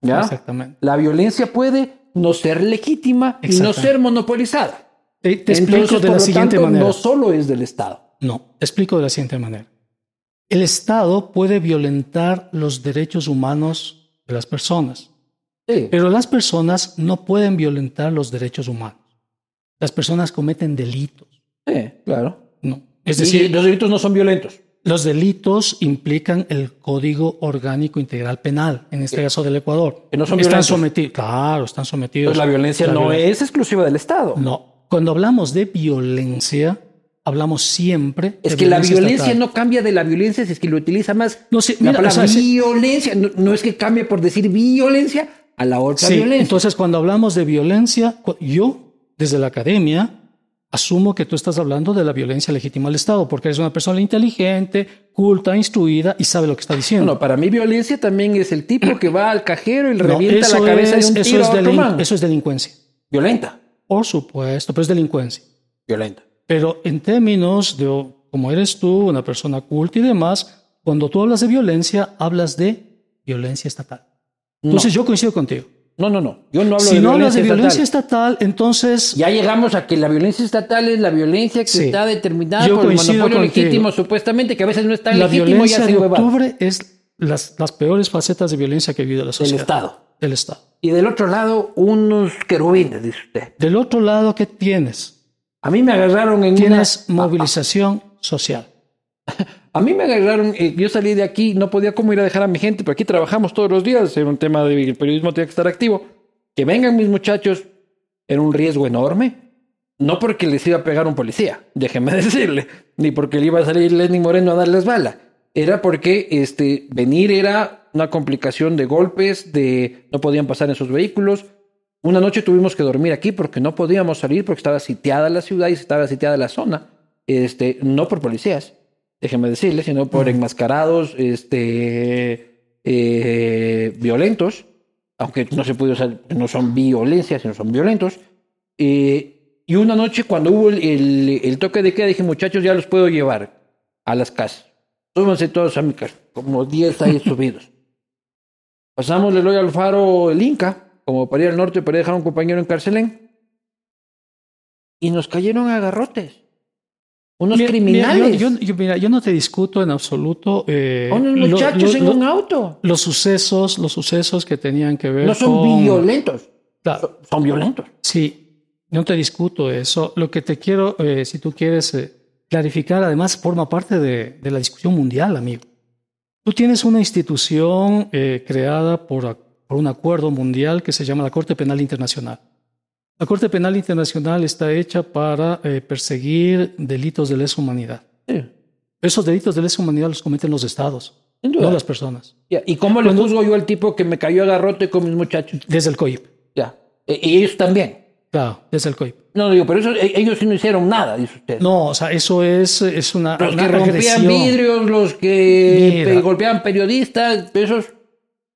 ¿ya? Exactamente. La violencia puede no ser legítima y no ser monopolizada. Te, te explico de la siguiente tanto, manera. no solo es del Estado. No, te explico de la siguiente manera. El Estado puede violentar los derechos humanos de las personas, Sí. pero las personas no pueden violentar los derechos humanos. Las personas cometen delitos. Sí, claro. No. Es Y decir, los delitos no son violentos. los delitos implican el Código Orgánico Integral Penal, en este caso del Ecuador. Que no son están violentos. sometidos, claro, están sometidos. Pues la violencia La no violencia. es exclusiva del Estado. No. Cuando hablamos de violencia, hablamos siempre. Es de que la violencia estatal. no cambia de la violencia si es que lo utiliza más. No, sí, la mira, palabra o sea, sí. violencia no, no es que cambie por decir violencia a la otra Sí, violencia. entonces cuando hablamos de violencia, yo desde la academia asumo que tú estás hablando de la violencia legítima al Estado, porque eres una persona inteligente, culta, instruida y sabe lo que está diciendo. No, para mí violencia también es el tipo que va al cajero y le revienta la cabeza de un eso tiro es a otro man. Eso es delincuencia. Violenta. Por supuesto, pero es delincuencia. Violenta. Pero en términos de, como eres tú, una persona culta y demás, cuando tú hablas de violencia, hablas de violencia estatal. Entonces yo coincido contigo. No, no, no. Yo no hablo Si de no violencia hablas de estatal. violencia estatal, entonces Ya llegamos a que la violencia estatal es la violencia que Sí. está determinada Yo por el monopolio legítimo, supuestamente, que a veces no es tan la legítimo y violencia hace de huevadas. octubre es las, las peores facetas de violencia que vive la Del sociedad. Estado. Del Estado. Y del otro lado, unos querubines, dice usted. Del otro lado, ¿qué tienes? A mí me agarraron en Tienes una... movilización social. A mí me agarraron, eh, yo salí de aquí, no podía como ir a dejar a mi gente, pero aquí trabajamos todos los días, era un tema de el periodismo, tenía que estar activo. Que vengan mis muchachos era un riesgo enorme, no porque les iba a pegar un policía, déjeme decirle, ni porque le iba a salir Lenny Moreno a darles bala, era porque este, venir era una complicación de golpes, de no podían pasar en sus vehículos. Una noche tuvimos que dormir aquí porque no podíamos salir porque estaba sitiada la ciudad y estaba sitiada la zona, este, no por policías, déjeme decirle, sino por enmascarados este, eh, violentos, aunque no se puede usar, no son violencia, sino son violentos. Eh, y una noche cuando hubo el, el- el toque de queda, dije, muchachos, ya los puedo llevar a las casas. Súbanse todos a mi casa, como 10 ahí subidos. Pasamos Leloy Alfaro el Inca, como para ir al norte para dejar a un compañero en Carcelén. Y nos cayeron a garrotes. Unos Mira, criminales. Mira, yo, yo- yo- mira, yo no te discuto en absoluto. eh, unos lo- muchachos lo- en un auto. los sucesos, los sucesos que tenían que ver No son con... violentos. Son violentos. sí, no te discuto eso. Lo que te quiero, eh, si tú quieres eh, clarificar, además forma parte de, de la discusión mundial, amigo. Tú tienes una institución eh, creada por, por un acuerdo mundial que se llama la Corte Penal Internacional. La Corte Penal Internacional está hecha para eh, perseguir delitos de lesa humanidad. Sí, Esos delitos de lesa humanidad los cometen los estados, no las personas, Ya, ¿Y cómo le juzgo yo al tipo que me cayó a garrote con mis muchachos? desde el COIP. Ya. E- Y ellos también. Claro, desde el COIP. No, digo, pero eso, e- ellos sí no hicieron nada, dice usted. No, o sea, eso es, es una, los una que rompían vidrios, los que Mira. pe- golpeaban periodistas, esos...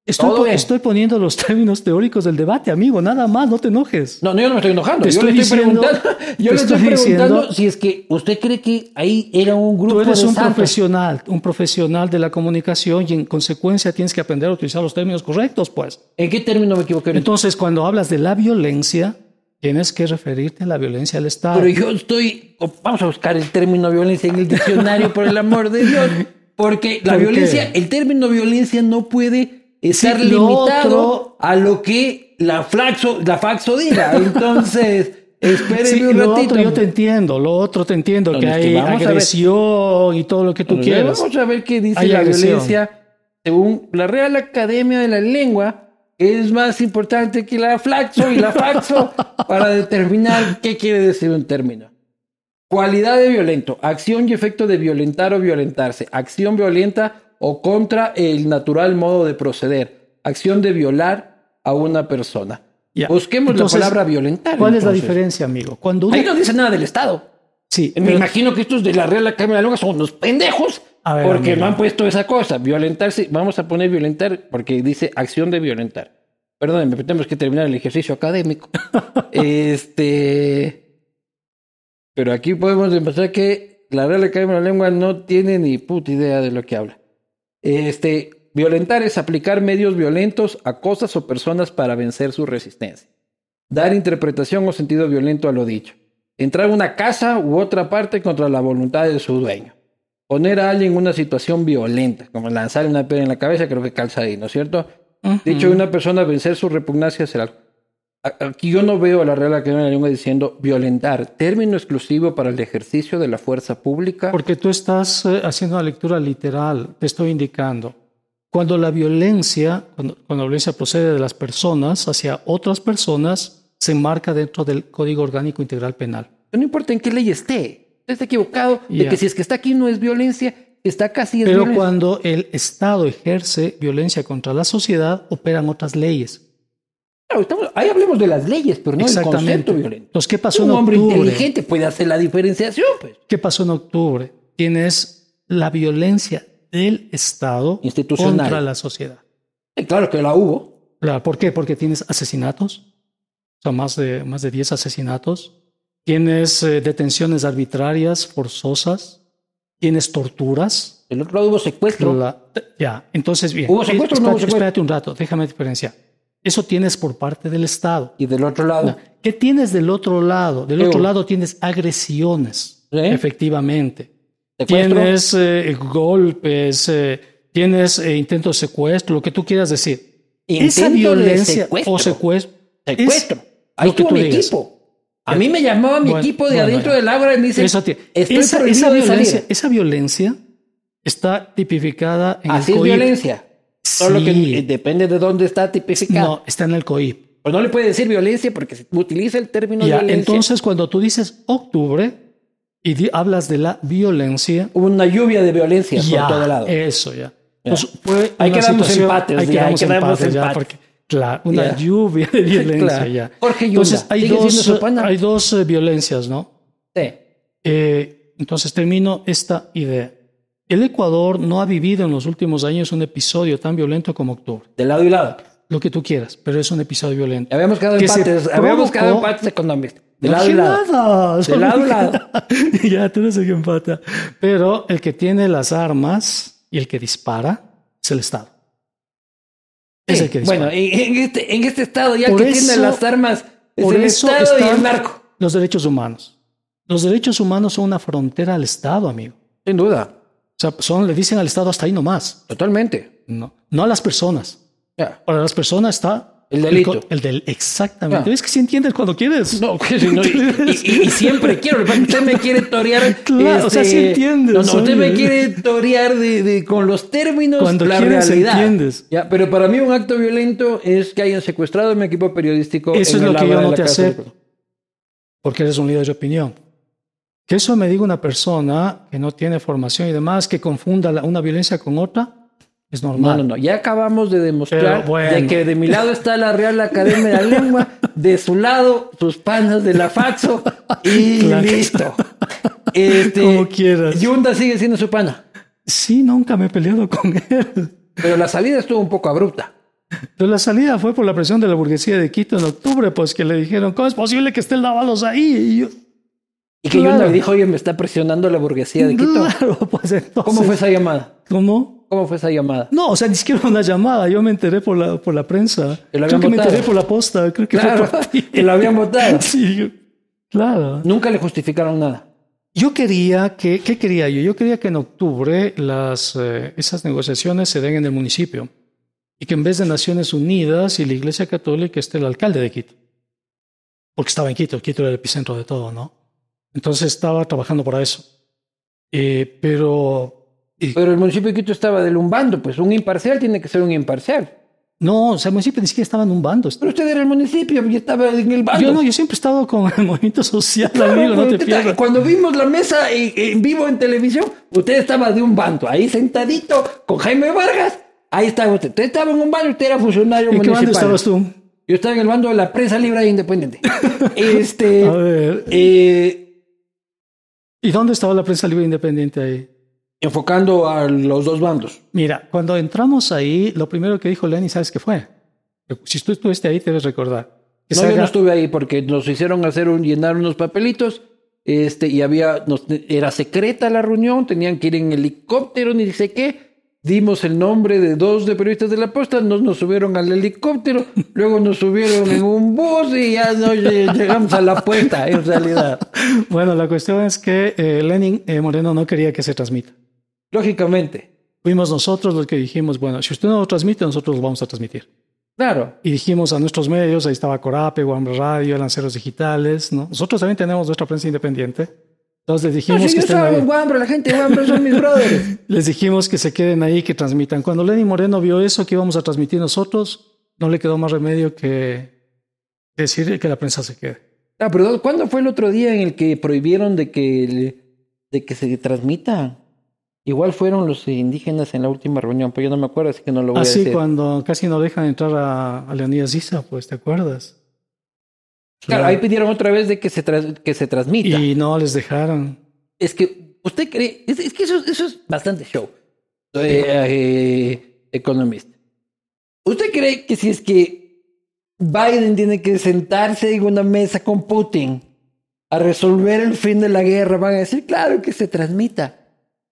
Estoy, estoy poniendo los términos teóricos del debate, amigo, nada más, no te enojes. No, no, yo no me estoy enojando. Te yo le estoy estoy diciendo- preguntando, yo le estoy estoy preguntando diciendo- si es que usted cree que ahí era un grupo Tú eres de un santos. profesional, un profesional de la comunicación y en consecuencia tienes que aprender a utilizar los términos correctos, pues. ¿En qué término me equivoqué? Entonces, cuando hablas de la violencia, tienes que referirte a la violencia al Estado. Pero yo estoy. Vamos a buscar el término violencia en el diccionario, por el amor de Dios. Porque la ¿Por qué? violencia, el término violencia no puede estar Sí, limitado otro- a lo que la flaxo, la faxo diga. Entonces, espéreme Sí, un lo ratito. otro yo te entiendo, lo otro te entiendo, No, que hay agresión y todo lo que tú quieras. Vamos a ver qué dice Hay la agresión. violencia según la Real Academia de la Lengua. Es más importante que la flaxo y la faxo para determinar qué quiere decir un término. Cualidad de violento, acción y efecto de violentar o violentarse, acción violenta o contra el natural modo de proceder, acción de violar a una persona. Ya. Busquemos Entonces, la palabra violentar. ¿Cuál es la diferencia, amigo? Cuando Ahí no dice nada del Estado. Sí, Me pero- imagino que estos de la Real Academia de la Lengua son unos pendejos ver, porque amigo. no han puesto esa cosa. Violentarse, vamos a poner violentar porque dice acción de violentar. Perdónenme, tenemos que terminar el ejercicio académico. este. Pero aquí podemos demostrar que la Real Academia de la Lengua no tiene ni puta idea de lo que habla. Este, violentar es aplicar medios violentos a cosas o personas para vencer su resistencia. Dar interpretación o sentido violento a lo dicho. Entrar a una casa u otra parte contra la voluntad de su dueño. Poner a alguien en una situación violenta, como lanzarle una piedra en la cabeza, creo que calza ahí, ¿no es cierto? Dicho de una persona vencer su repugnancia hacia algo. Aquí yo no veo a la Real Academia de la Lengua diciendo violentar, término exclusivo para el ejercicio de la fuerza pública. Porque tú estás eh, haciendo una lectura literal, te estoy indicando. Cuando la violencia, cuando, cuando la violencia procede de las personas hacia otras personas, se enmarca dentro del Código Orgánico Integral Penal. No importa en qué ley esté. Usted está equivocado de Ya. que si es que está aquí no es violencia, está sí es Pero violencia. cuando el Estado ejerce violencia contra la sociedad, operan otras leyes. Claro, estamos- ahí hablemos de las leyes, pero no del concepto violento. Entonces, ¿qué pasó Un en hombre octubre? inteligente puede hacer la diferenciación, pues. ¿Qué pasó en octubre? Tienes la violencia del Estado Institucional. contra la sociedad. Eh, Claro que la hubo. Claro, ¿Por qué? Porque tienes asesinatos, o sea, más de, más de 10 asesinatos. Tienes eh, detenciones arbitrarias, forzosas. Tienes torturas. Del otro lado hubo secuestro. La- ya, entonces bien. ¿Hubo secuestro o no hubo espérate, secuestro? espérate un rato, déjame diferenciar. Eso tienes por parte del Estado. Y del otro lado. ¿Qué tienes del otro lado? Del ¿Qué otro lado tienes agresiones, efectivamente. Secuestro. Tienes eh, golpes, eh, tienes eh, intentos de secuestro, lo que tú quieras decir. Esa Intento de violencia secuestro. o secuestro. es Secuestro. Ahí lo que estuvo tú mi digas. equipo. A mí me llamaba mi Bueno, equipo de bueno, adentro del agua y me dice, esa, esa violencia, esa violencia está tipificada en Así el es violencia. Solo que eh, depende de dónde está tipificado. No, está en el COIP. Pues no le puede decir violencia porque se utiliza el término Ya, violencia. entonces, cuando tú dices octubre y di- hablas de la violencia, Hubo una lluvia de violencia ya, por todo lado. eso ya. Entonces, fue una quedamos situación- empates, quedamos ahí quedamos empates, ya, porque, claro, una Ya. lluvia de violencia Claro. ya. Jorge Yunda, Entonces, hay ¿sigue dos, hay dos eh, violencias, ¿no? Sí. Eh, entonces termino esta idea. El Ecuador no ha vivido en los últimos años un episodio tan violento como octubre. De lado y lado. Lo que tú quieras, pero es un episodio violento. Habíamos quedado Que empates. Habíamos quedado empates económicos. De No lado y lado. nada. De lado a lado. ya, tú eres el que empata. Pero el que tiene las armas y el que dispara es el Estado. Es Sí, el que dispara. Bueno, en, este, en este estado ya Por que eso- tiene las armas es por el eso Estado y el narco. los derechos humanos. Los derechos humanos son una frontera al Estado, amigo. Sin duda. O sea, son, le dicen al Estado hasta ahí nomás. Totalmente. No, no a las personas. Ya. Para las personas está El delito. El, del exactamente. Ya. Es que si entiendes cuando quieres. No, que si no, y, y- y siempre quiero. Usted me quiere torear. este, Claro, o sea, sí entiendes, No, no, usted me quiere torear de, de- con los términos Cuando la quieres, realidad. entiendes. Ya, pero para mí un acto violento es que hayan secuestrado a mi equipo periodístico. Eso en es lo que yo no te acepto. Porque eres un líder de opinión. Que eso me diga una persona que no tiene formación y demás, que confunda la- una violencia con otra, es No, normal. no, no. Ya acabamos de demostrar bueno. de que de mi lado está la Real Academia de la Lengua, de su lado sus panas de la Faxo y Claro. listo. Este, Como quieras. Yunda sigue siendo su pana, Sí, nunca me he peleado con él. pero la salida estuvo un poco abrupta. Pero la salida fue por la presión de la burguesía de Quito en octubre, pues que le dijeron, ¿cómo es posible que estén lavados ahí? Y yo, Y que Claro. Yunda le dijo, oye, me está presionando la burguesía de Quito. Claro, pues entonces. ¿Cómo fue esa llamada? ¿Cómo? ¿Cómo fue esa llamada? No, o sea, ni siquiera una llamada. Yo me enteré por la, por la prensa. Lo Creo habían que me enteré por la posta. Creo que Claro, fue por ti. que lo habían votado. Sí, claro. Nunca le justificaron nada. Yo quería que, ¿qué quería yo? Yo quería que en octubre las, eh, esas negociaciones se den en el municipio y que en vez de Naciones Unidas y la Iglesia Católica esté el alcalde de Quito. Porque estaba en Quito, Quito era el epicentro de todo, ¿no? Entonces estaba trabajando para eso. Eh, pero y- Pero el municipio de Quito estaba del un bando, pues un imparcial tiene que ser un imparcial. no, o sea, el municipio ni siquiera estaba en un bando. Pero usted era el municipio y estaba en el bando. Yo no, yo siempre he estado con el movimiento social, Claro, amigo, no te pierdas. Cuando vimos la mesa en, en vivo en televisión, usted estaba de un bando, ahí sentadito con Jaime Vargas. Ahí estaba usted. Usted estaba en un bando, usted era funcionario ¿En qué municipal. bando estabas tú? Yo estaba en el bando de la prensa libre e independiente. este, A ver, eh, ¿y dónde estaba la prensa libre independiente ahí? enfocando a los dos bandos. Mira, cuando entramos ahí, lo primero que dijo Lenny, ¿sabes qué fue? Si tú estuviste ahí, debes recordar. Que No, se yo no estuve ahí porque nos hicieron hacer un, llenar unos papelitos. Este, y había, nos- era secreta la reunión, tenían que ir en helicóptero, ni sé qué. Dimos el nombre de dos de periodistas de la posta, nos, nos subieron al helicóptero, luego nos subieron en un bus y ya no lle- llegamos a la puerta, en realidad. Bueno, la cuestión es que eh, Lenin eh, Moreno no quería que se transmita. Lógicamente, Fuimos nosotros los que dijimos, bueno, si usted no lo transmite, nosotros lo vamos a transmitir. claro. Y dijimos a nuestros medios, ahí estaba Corape, Guambra Radio, Lanceros Digitales, ¿no? Nosotros también tenemos nuestra prensa independiente. Entonces les No, dijimos si que yo estaba en la gente de son mis brothers. Les dijimos que se queden ahí, que transmitan. Cuando Lenin Moreno vio eso que íbamos a transmitir nosotros, no le quedó más remedio que decir que la prensa se quede. Ah, pero ¿cuándo fue el otro día en el que prohibieron de que, de que se transmita? Igual fueron los indígenas en la última reunión, pero yo no me acuerdo, así que no lo voy a Así decir. cuando casi no dejan entrar a, a Leonidas Issa, pues, ¿te acuerdas? Claro, ahí pidieron otra vez de que se, que se transmita. Y no les dejaron. Es que usted cree, es, es que eso, eso es bastante show. Soy eh, economista. ¿Usted cree que si es que Biden tiene que sentarse en una mesa con Putin a resolver el fin de la guerra, van a decir, claro que se transmita?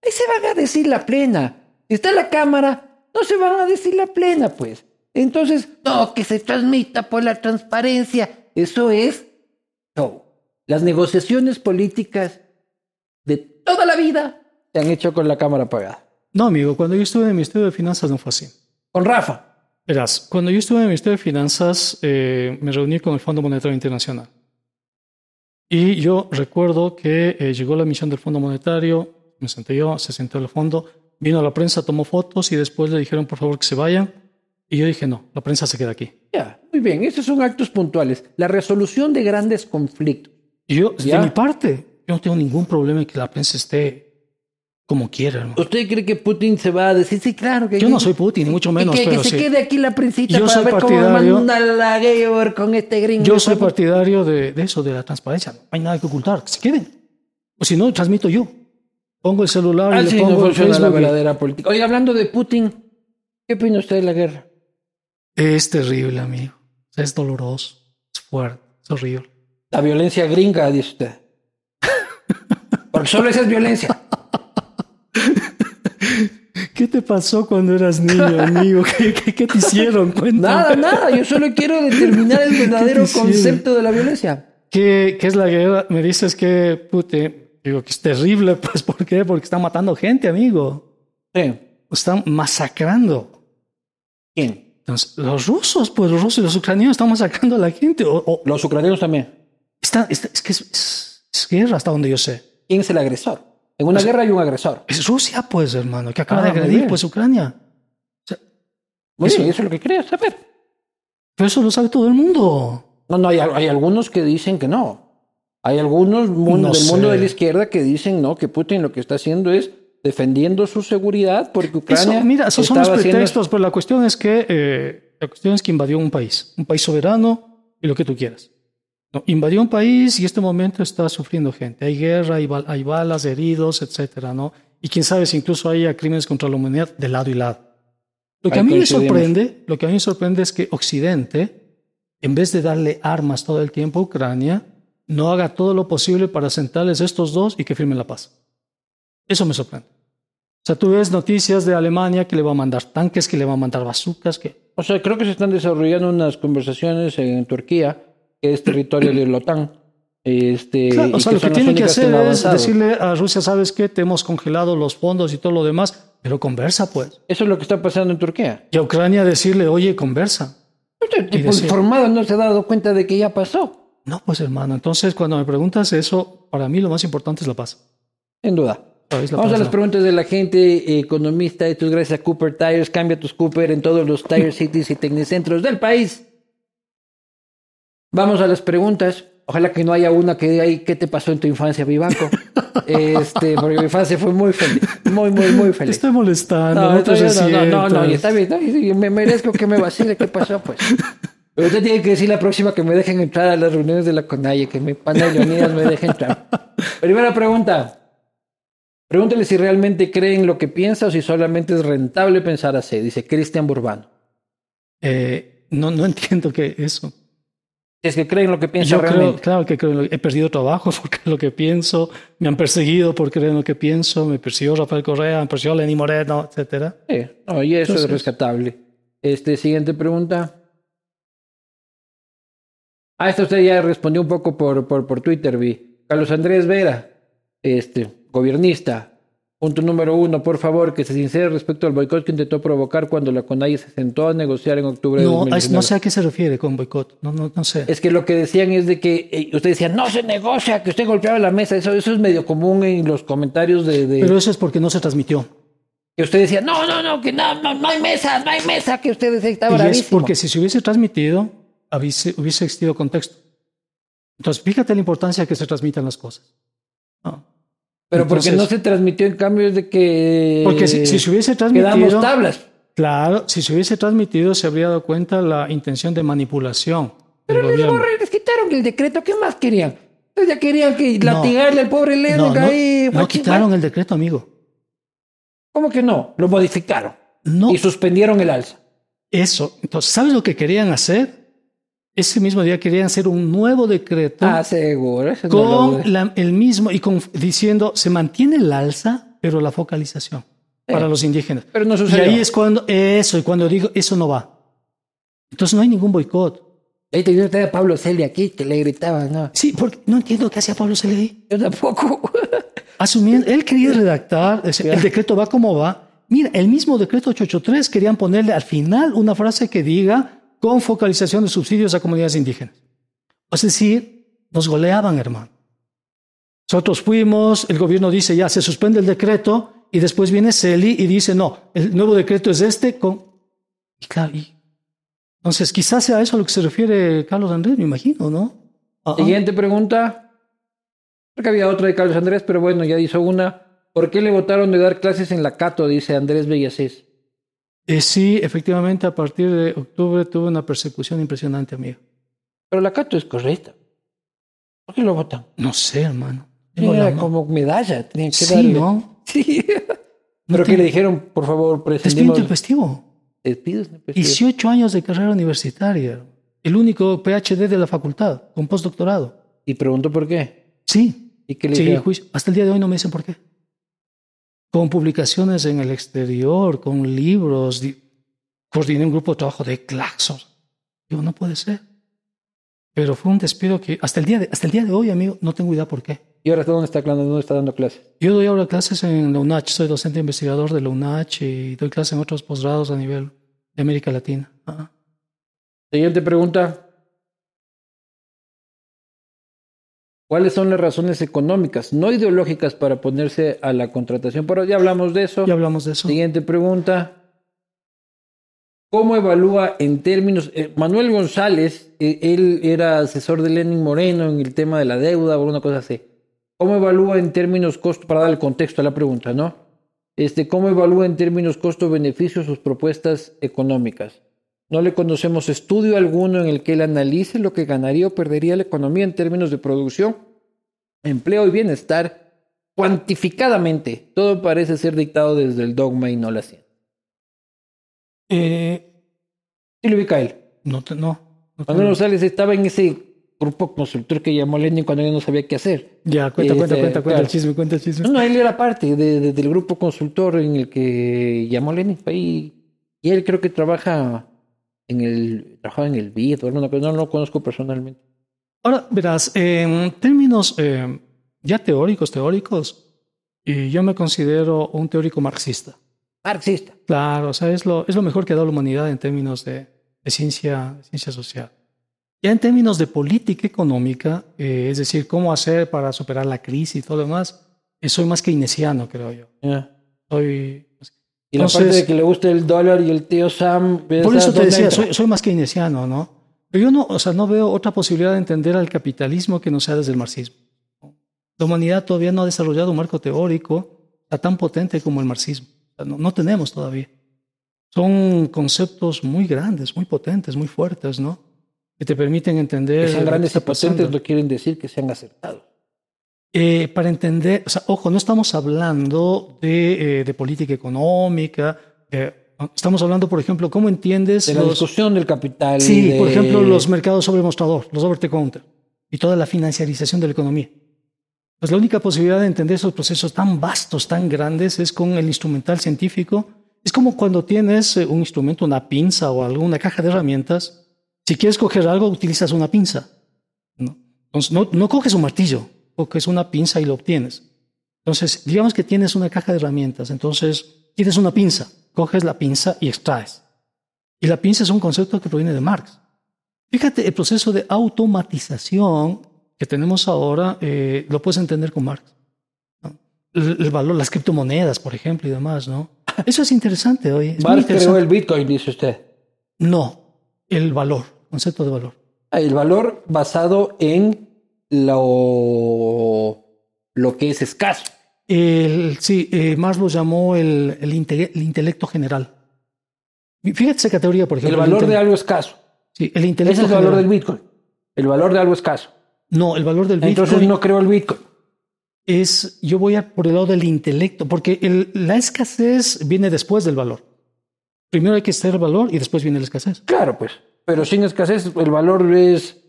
Ahí se van a decir la plena. Si está la cámara, no se van a decir la plena, pues. Entonces, no, que se transmita por la transparencia. Eso es show. Las negociaciones políticas de toda la vida se han hecho con la cámara apagada. No, amigo, cuando yo estuve en el Ministerio de Finanzas no fue así. Con Rafa. Verás, cuando yo estuve en el Ministerio de Finanzas, eh, me reuní con el Fondo Monetario Internacional. Y yo recuerdo que eh, llegó la misión del Fondo Monetario, me senté yo, se sentó el fondo, vino la prensa, tomó fotos y después le dijeron por favor que se vayan. Y yo dije, no, la prensa se queda aquí. Ya, muy bien. Esos son actos puntuales. La resolución de grandes conflictos. Yo, Ya. de mi parte, yo no tengo ningún problema en que la prensa esté como quiera. hermano. ¿Usted cree que Putin se va a decir, sí, claro que Yo no soy Putin, mucho menos, que, se sí. quede aquí la princita Yo para soy ver cómo partidario- manda la Georg con este gringo? Yo soy partidario de, de eso, de la transparencia. No hay nada que ocultar, que se queden. O si no, transmito yo. Pongo el celular y le Así pongo no el la Facebook. y- verdadera política. Oye, hablando de Putin, ¿qué opina usted de la guerra? Es terrible, amigo. Es doloroso, es fuerte, es horrible. La violencia gringa, dice usted. Porque solo esa es violencia. ¿Qué te pasó cuando eras niño, amigo? ¿Qué, qué, qué te hicieron? Cuéntame. Nada, nada. Yo solo quiero determinar el verdadero concepto de la violencia. ¿Qué, ¿Qué es la guerra? Me dices que, pute, digo que es terrible, pues ¿por qué? Porque están matando gente, amigo. Sí. Están masacrando. ¿Quién? Entonces, los rusos, pues los rusos y los ucranianos están masacrando a la gente. O, o- Los ucranianos también. está- está- es que es, es- es guerra hasta donde yo sé. ¿Quién es el agresor? En una guerra hay un agresor. Es Rusia, pues, hermano, que acaba Ah, de agredir, pues, Ucrania. Muy Eso- bien, eso es lo que quería saber. Pero eso lo sabe todo el mundo. No, no, hay, hay algunos que dicen que no. Hay algunos mundo- No del mundo de la izquierda que dicen no, que Putin lo que está haciendo es defendiendo su seguridad porque Ucrania. Eso, mira, esos son los estaba haciendo- pretextos, pero la cuestión es que eh, la cuestión es que invadió un país, un país soberano y lo que tú quieras. No, invadió un país y en este momento está sufriendo gente. Hay guerra, hay, bal- hay balas, heridos, etcétera, ¿no? Y quién sabe si incluso haya crímenes contra la humanidad de lado y lado. Lo que Ahí a mí me sorprende, lo que a mí me sorprende es que Occidente, en vez de darle armas todo el tiempo a Ucrania, no haga todo lo posible para sentarles estos dos y que firmen la paz. Eso me sorprende. O sea, tú ves noticias de Alemania que le va a mandar tanques, que le va a mandar bazucas, que... O sea, creo que se están desarrollando unas conversaciones en Turquía, que es territorio de la OTAN. Este, Claro, o sea, lo que son las tienen que hacer es decirle a Rusia, ¿sabes qué? Te hemos congelado los fondos y todo lo demás, pero conversa, pues. Eso es lo que está pasando en Turquía. Y a Ucrania decirle, oye, conversa. Tipo informado, no se ha dado cuenta de que ya pasó. No, pues hermano, entonces cuando me preguntas eso, para mí lo más importante es la paz. Sin duda. Vamos a paz, las la- preguntas de la gente eh, economista. Esto es gracias a Cooper Tires. Cambia tus Cooper en todos los Tire Cities y Tecnicentros del país. Vamos a las preguntas. Ojalá que no haya una que diga ahí, ¿qué te pasó en tu infancia, Vivanco? este, porque mi infancia fue muy feliz. Muy, muy, muy Te feliz. estoy molestando, no, No, te no, no, no, no, está bien, bien, me merezco que me vacile, ¿qué pasó, pues? Pero usted tiene que decir la próxima que me dejen entrar a las reuniones de la CONAIE, que mi pana Leonidas me deje entrar. Primera pregunta. Pregúntele si realmente cree en lo que piensa o si solamente es rentable pensar así, dice Cristian Burbano. Eh, no, no entiendo qué eso. Es que cree en lo que piensa Yo creo, realmente. claro que creo, en lo- he perdido trabajo porque es lo que pienso, me han perseguido por creer en lo que pienso, me persiguió Rafael Correa, me persiguió Lenny Moreno, etcétera. Sí, no, y eso es rescatable. Este, siguiente pregunta. Ah, esta usted ya respondió un poco por, por, por Twitter, vi. Carlos Andrés Vera, este, gobernista. Punto número uno, por favor, que se sincere respecto al boicot que intentó provocar cuando la CONAIE se sentó a negociar en octubre de No, 2019. no sé a qué se refiere con boicot, no, no, no sé. Es que lo que decían es de que eh, usted decía, no se negocia, que usted golpeaba la mesa. Eso, eso es medio común en los comentarios de, de- Pero eso es porque no se transmitió. que usted decía, no, no, no, que no, no, no hay mesa, no hay mesa, que usted decía estaba Y es porque si se hubiese transmitido, hubiese, hubiese existido contexto. Entonces, fíjate la importancia que se transmitan las cosas. Pero porque no se transmitió en cambio de que... Porque si, si se hubiese Quedamos transmitido, tablas. claro, si se hubiese transmitido se habría dado cuenta la intención de manipulación del Les, quitaron el decreto, ¿qué más querían? Entonces ya querían que No. latigarle al pobre Lenin No, no, ahí. no quitaron el decreto, amigo. ¿Cómo que no? Lo modificaron. No, Y suspendieron el alza. eso. Entonces, ¿sabes lo que querían hacer? Ese mismo día querían hacer un nuevo decreto Ah, seguro. eso no con dudé. la- el mismo y con, diciendo se mantiene el alza, pero la focalización para los indígenas. Pero no Y sucedió. ahí es cuando eso y cuando digo eso no va. Entonces no hay ningún boicot. Ahí tenía a Pablo Celia aquí que le gritaban, ¿no? Sí, porque no entiendo qué hacía Pablo Celedí. Yo tampoco. Asumiendo, él quería redactar, el decreto va como va. Mira, el mismo decreto 883 querían ponerle al final una frase que diga con focalización de subsidios a comunidades indígenas. Es decir, nos goleaban, hermano. Nosotros fuimos, el gobierno dice ya se suspende el decreto y después viene Celi y dice no, el nuevo decreto es este con... Y claro, entonces quizás sea eso a lo que se refiere Carlos Andrés, me imagino, ¿no? Ah, ah. Siguiente pregunta. Creo que había otra de Carlos Andrés, pero bueno, ya hizo una. ¿Por qué le votaron de dar clases en la Cato? Dice Andrés Bellasés. Eh, sí, efectivamente, a partir de octubre tuve una persecución impresionante, amigo. Pero la Cato es correcta. ¿Por qué lo votan? No sé, hermano. Tengo Era como medalla. Tenían que Sí, darle. ¿no? Sí. No ¿Pero qué te- le dijeron? Por favor, Despido prescindimos. intempestivo. Despidos intempestivos. 18 años de carrera universitaria. El único PhD de la facultad, con postdoctorado. Y preguntó por qué. Sí. ¿Y qué le Sí, dijeron? juicio. Hasta el día de hoy no me dicen por qué. Con publicaciones en el exterior, con libros. di- Coordiné un grupo de trabajo de claxos. Digo, no puede ser. Pero fue un despido que hasta el día de, hasta el día de hoy, amigo, no tengo idea por qué. ¿Y ahora dónde está, dónde está dando clases? Yo doy ahora clases en la UNACH, soy docente investigador de la UNACH y doy clases en otros posgrados a nivel de América Latina. Siguiente pregunta. ¿Cuáles son las razones económicas, no ideológicas, para ponerse a la contratación? Pero ya hablamos de eso. Ya hablamos de eso. Siguiente pregunta. ¿Cómo evalúa en términos... eh, Manuel González, eh, él era asesor de Lenin Moreno en el tema de la deuda o alguna cosa así. ¿Cómo evalúa en términos costo, para darle contexto a la pregunta, ¿no? Este, ¿Cómo evalúa en términos costo-beneficio sus propuestas económicas? No le conocemos estudio alguno en el que él analice lo que ganaría o perdería la economía en términos de producción, empleo y bienestar cuantificadamente. Todo parece ser dictado desde el dogma y no la ciencia. Eh, Sí lo ubica él. no, te- no, no Manuel tengo- González estaba en ese grupo consultor que llamó Lenin cuando él no sabía qué hacer. Ya, cuenta, Este, cuenta, cuenta, cuenta claro. el chisme, cuenta el chisme. No, no, él era parte de- de- del grupo consultor en el que llamó Lenin. Y él creo que trabaja en el, trabajaba en el BID o alguna cosa. No lo conozco personalmente. Ahora, verás, en términos eh, ya teóricos, teóricos, y yo me considero un teórico marxista. Marxista. Claro, o sea, es lo, es lo mejor que ha dado la humanidad en términos de, de ciencia, de ciencia social. Ya en términos de política económica, eh, es decir, cómo hacer para superar la crisis y todo lo demás, eh, soy más keynesiano, creo yo. Ya. Soy, Y la Entonces- parte de que le gusta el dólar y el tío Sam. por ¿esa eso te decía, soy, soy más keynesiano, ¿no? Pero yo no, o sea, no veo otra posibilidad de entender al capitalismo que no sea desde el marxismo. La humanidad todavía no ha desarrollado un marco teórico tan potente como el marxismo. O sea, no, no tenemos todavía. Son conceptos muy grandes, muy potentes, muy fuertes, ¿no? Que te permiten entender. Que sean grandes y potentes no quieren decir que sean acertados. Eh, para entender, o sea, ojo, no estamos hablando de, eh, de política económica. eh, estamos hablando, por ejemplo, cómo entiendes De la los, discusión del capital. Sí, de- por ejemplo, los mercados sobre mostrador, los over the counter y toda la financiarización de la economía. Pues la única posibilidad de entender esos procesos tan vastos, tan grandes, es con el instrumental científico. Es como cuando tienes un instrumento, una pinza o alguna caja de herramientas. Si quieres coger algo, utilizas una pinza. ¿no? Entonces, no, no coges un martillo, coges una pinza y lo obtienes. Entonces, digamos que tienes una caja de herramientas, entonces tienes una pinza, coges la pinza y extraes. Y la pinza es un concepto que proviene de Marx. Fíjate, el proceso de automatización que tenemos ahora eh, lo puedes entender con Marx. ¿no? El, el valor, las criptomonedas, por ejemplo, y demás, ¿no? Eso es interesante hoy. Es Marx creó el Bitcoin, dice usted. No, el valor, concepto de valor. Ah, El valor basado en lo, lo que es escaso. El, sí, eh, Marx lo llamó el, el, inte- el intelecto general. Fíjate esa categoría, por El ejemplo. valor inte- de algo escaso. sí, el Ese intelecto es el valor del Bitcoin. El valor de algo escaso. No, el valor del Bitcoin Entonces no creo el Bitcoin. es, yo voy a por el lado del intelecto, porque el- la escasez viene después del valor. Primero hay que estar el valor y después viene la escasez. Claro, pues. Pero sin escasez, el valor es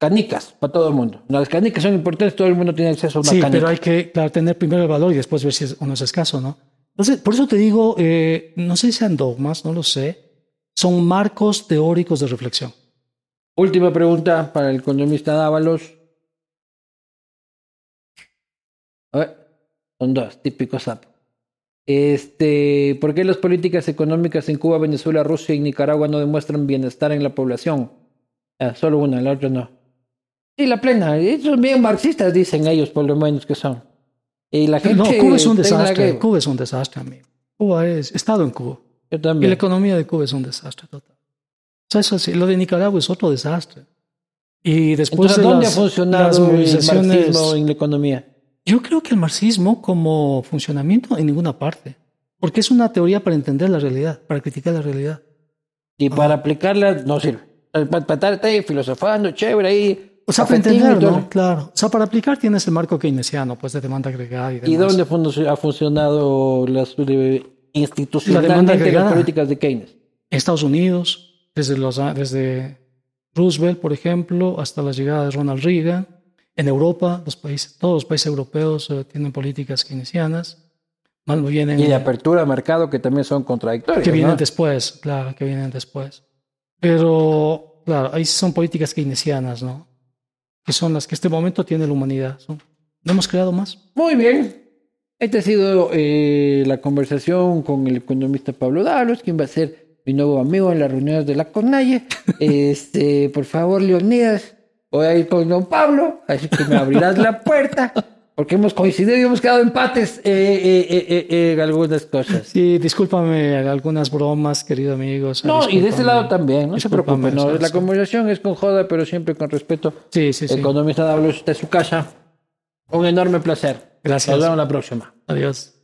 canicas para todo el mundo. Las canicas son importantes, todo el mundo tiene acceso a una Sí, canica. pero hay que claro, tener primero el valor y después ver si uno es escaso, ¿no? Entonces, por eso te digo, eh, no sé si sean dogmas, no lo sé, son marcos teóricos de reflexión. Última pregunta para el economista Dávalos. A ver, son dos, típicos sapo. Este, ¿Por qué las políticas económicas en Cuba, Venezuela, Rusia y Nicaragua no demuestran bienestar en la población? Ah, solo una, la otra no. Sí, la plena. y Son bien marxistas, dicen ellos, por lo menos que son. Y la gente No, Cuba es un desastre. Cuba es un desastre, amigo. Cuba es, he estado en Cuba. Yo Y también. la economía de Cuba es un desastre total. O sea, eso sí, lo de Nicaragua es otro desastre. Y después Entonces, de ¿dónde las, ha funcionado el marxismo en la economía? Yo creo que el marxismo como funcionamiento en ninguna parte. Porque es una teoría para entender la realidad, para criticar la realidad. Y para aplicarla no sirve. Para estar ahí filosofando, chévere ahí. O sea, para cafetín y entender, todo. ¿no? Claro. O sea, para aplicar tienes el marco keynesiano, pues de demanda agregada y demás. ¿Y dónde ha funcionado las eh, institucionalmente las políticas de Keynes? En Estados Unidos, desde, los, desde Roosevelt, por ejemplo, hasta la llegada de Ronald Reagan. En Europa, los países, todos los países europeos eh, tienen políticas keynesianas. Más vienen, Y de apertura de mercado que también son contradictorias. que vienen ¿no? después, claro, que vienen después. Pero, claro, ahí son políticas keynesianas, ¿no? Que son las que este momento tiene la humanidad. No hemos creado más. Muy bien. Esta ha sido eh, la conversación con el economista Pablo Dalos, quien va a ser mi nuevo amigo en las reuniones de la CONAIE. este, por favor, Leonidas, voy a ir con don Pablo, así que me abrirás la puerta, porque hemos coincidido y hemos quedado empates eh, eh, eh, eh, eh, en algunas cosas. Sí, discúlpame algunas bromas, querido amigo. o sea, No, y de ese lado también, no se Discúlpame, preocupe, no, la conversación es con joda, pero siempre con respeto. Sí, sí, sí. Economista en su casa. Un enorme placer. Gracias. Nos vemos la próxima. Adiós.